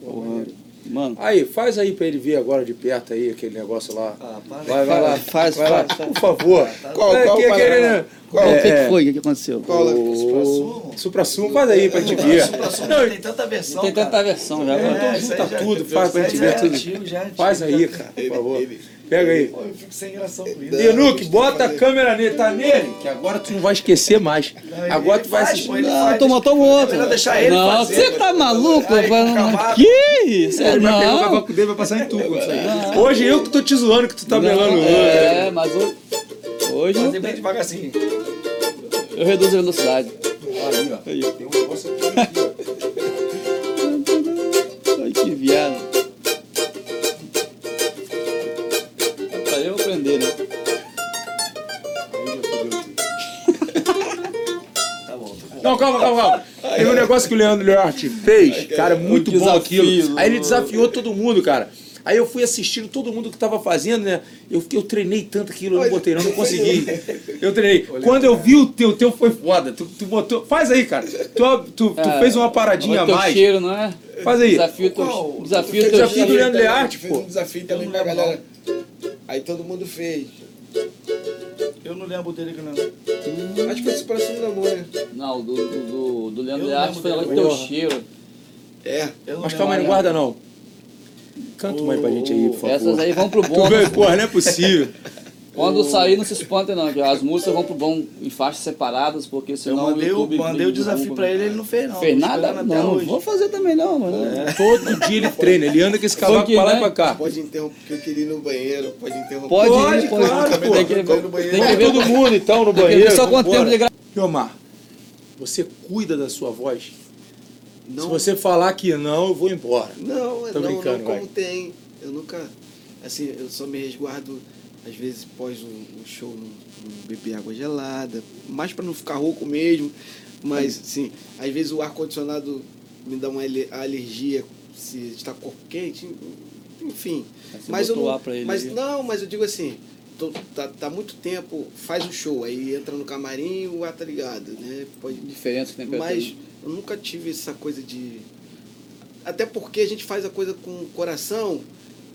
Porra. Mano, Aí, faz aí pra ele ver agora de perto aí aquele negócio lá. Ah, para. Vai, vai lá. Faz, vai lá, faz, faz. por favor. Qual, É, qual Paraná? aquele- Qual? o que, é. que foi? O que, que aconteceu? Qual é? O Supra-sumo? Supra-sumo, faz aí pra gente ver. Supra-sumo Não, tem tanta versão. Tem tanta versão já. É, mano. então junta tudo, faz pra gente é ver tudo. é Faz aí, cara, por favor. Pega aí. Pô, eu fico sem graça com isso. Não, Enuque, tem que bota a câmera nele, tá nele, que agora tu não vai esquecer mais. Não, Agora tu vai faz, assistir. ele Não, faz, toma, toma é outro. melhor deixar ele não, fazer, você tá maluco? Aí, vai-. Que isso? Ele vai pegar o Não. cavaco dele e vai passar em tu quando sair. Hoje eu que tô te zoando que tu tá melando o. É, mas hoje, hoje Fazer bem devagarzinho. eu reduzo a velocidade. Aí, ó. Aí. Tem um negócio aqui. Ai, que viado. Não, calma, calma, calma. Teve um negócio que o Leandro Learte fez, cara, muito bom aquilo. Aí ele desafiou todo mundo, cara. Aí eu fui assistindo todo mundo que tava fazendo, né? Eu, eu treinei tanto aquilo, eu não botei, não, não consegui. Eu treinei. Quando eu vi o teu, o teu foi foda. Tu, tu botou. Faz aí, cara. Tu, tu, tu É, fez uma paradinha a teu mais. cheiro, não é? Faz aí. Desafio teu, Qual? desafio Fez teu desafio do. Leandro Learte, fez pô. um desafio também pra galera. Aí todo mundo fez. Eu não lembro dele que não. Acho que foi superação do amor, né? Não, do, do, do, do Leandro Eu Learte foi dele. agora teu cheiro. É. Eu não Mas calma aí, não guarda não. Canta uma aí pra gente aí, por favor. Essas aí vão pro Tu bom. vê, porra, não é possível. Quando sair, não se espanta não, que as músicas vão pro bom em faixas separadas, porque Eu senão mandei, o o, YouTube... mandei o desafio pra ele, ele não fez não. Fez nada? Não, não hoje. vou fazer também não, mano. Todo dia ele treina, ele anda com esse cavaco Funk, pra lá e né? pra cá. Pode interromper, porque eu queria ir no banheiro. Pode interromper. Pode, Pode, ir, pode, claro, pô. tem que, Eu tô no banheiro. tem que ver todo mundo então no tem que ver banheiro. só quanto tempo de gra... Você cuida da sua voz? Não, Se você falar que não, eu vou embora. Não, Tô não, brincando, não vai. como tem. Eu nunca. Assim, eu só me resguardo, às vezes, pós o, o show, não, não beber água gelada. Mais pra não ficar rouco mesmo. Mas, assim, às vezes o ar-condicionado me dá uma ale- alergia se está corpo quente. Enfim. Você Mas eu não. ar mas aí. não, mas eu digo assim. tô- tá, tá muito tempo, faz o show, aí entra no camarim o ar tá ligado, né? Pode, Diferença temperatura. mas eu nunca tive essa coisa de. Até porque a gente faz a coisa com o coração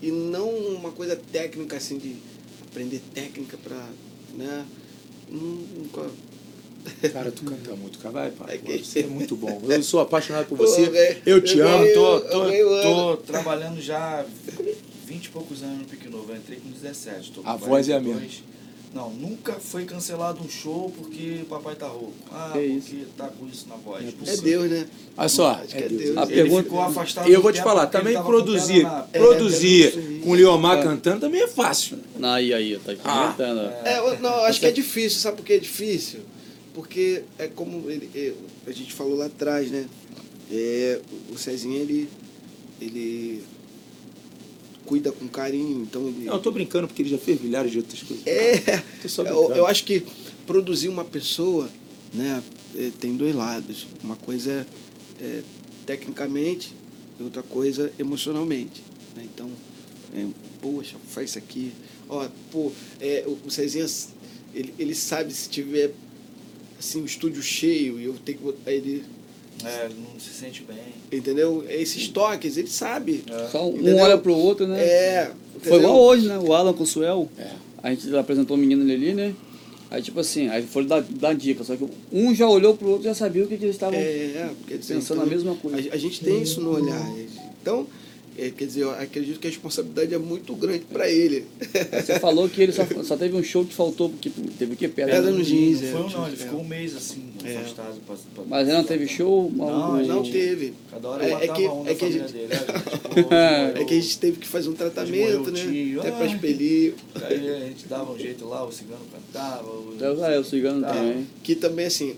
e não uma coisa técnica assim de aprender técnica pra. né? Nunca. Cara, tu canta muito, cara. Vai, pai. É que- Você é muito bom. Eu sou apaixonado por você. velho, Eu te amo. Tô, tô, tô trabalhando já 20 e poucos anos no Pique Novo. Eu entrei com 17. Tô com A voz é a 42. Não, nunca foi cancelado um show porque o papai tá rouco. Ah, Que porque tá com isso na voz. Nunca. É Deus, né? Olha só. É é Deus. A Ele pergunta- ficou afastado E eu vou te falar, também tava com o pé produzir, na- produzir É, com o Liomar cantando também é fácil. Aí, aí, tá Ah. É, eu- não, acho que é difícil, sabe por que é difícil? Porque é como ele, é, a gente falou lá atrás, né? É, o Cezinha, ele, ele cuida com carinho, então ele... Não, eu tô brincando porque ele já fez milhares de outras coisas. É, eu, eu acho que produzir uma pessoa, né, é, tem dois lados. Uma coisa é, é tecnicamente e outra coisa emocionalmente. né? Então, é, poxa, faz isso aqui. Ó, pô, é, o, Cezinha, ele, ele sabe se tiver assim, o estúdio cheio e eu tenho que botar ele, É, não se sente bem. entendeu? Esses toques, ele sabe. Só um Entendeu? olha pro outro, né? É. Foi entendeu? igual hoje, né? O Alan com o Suel. É. A gente apresentou o menino ali, né? Aí, tipo assim, aí foram dar, dar dica. Só que um já olhou pro outro e já sabia o que, que eles estavam É, pensando então, a mesma coisa. A, a gente tem isso no olhar. Então, é, quer dizer, eu acredito que a responsabilidade é muito grande para ele. Você falou que ele só, só teve um show que faltou, porque teve o que? Pedra, Pedra no jeans. jeans, Não é, foi um não, ele é. ficou um mês assim, É. afastado. Pra, pra- Mas ele não teve show? Não, Não gente- teve. Cada hora É- eu é que- um é que a gente- dele. né, gente? Pô, É que a gente teve que fazer um tratamento, né? tio. Até Ah. para expelir. Aí a gente dava um jeito lá, o cigano cantava. O... Ah, é, o cigano Tá. também. Que também, assim,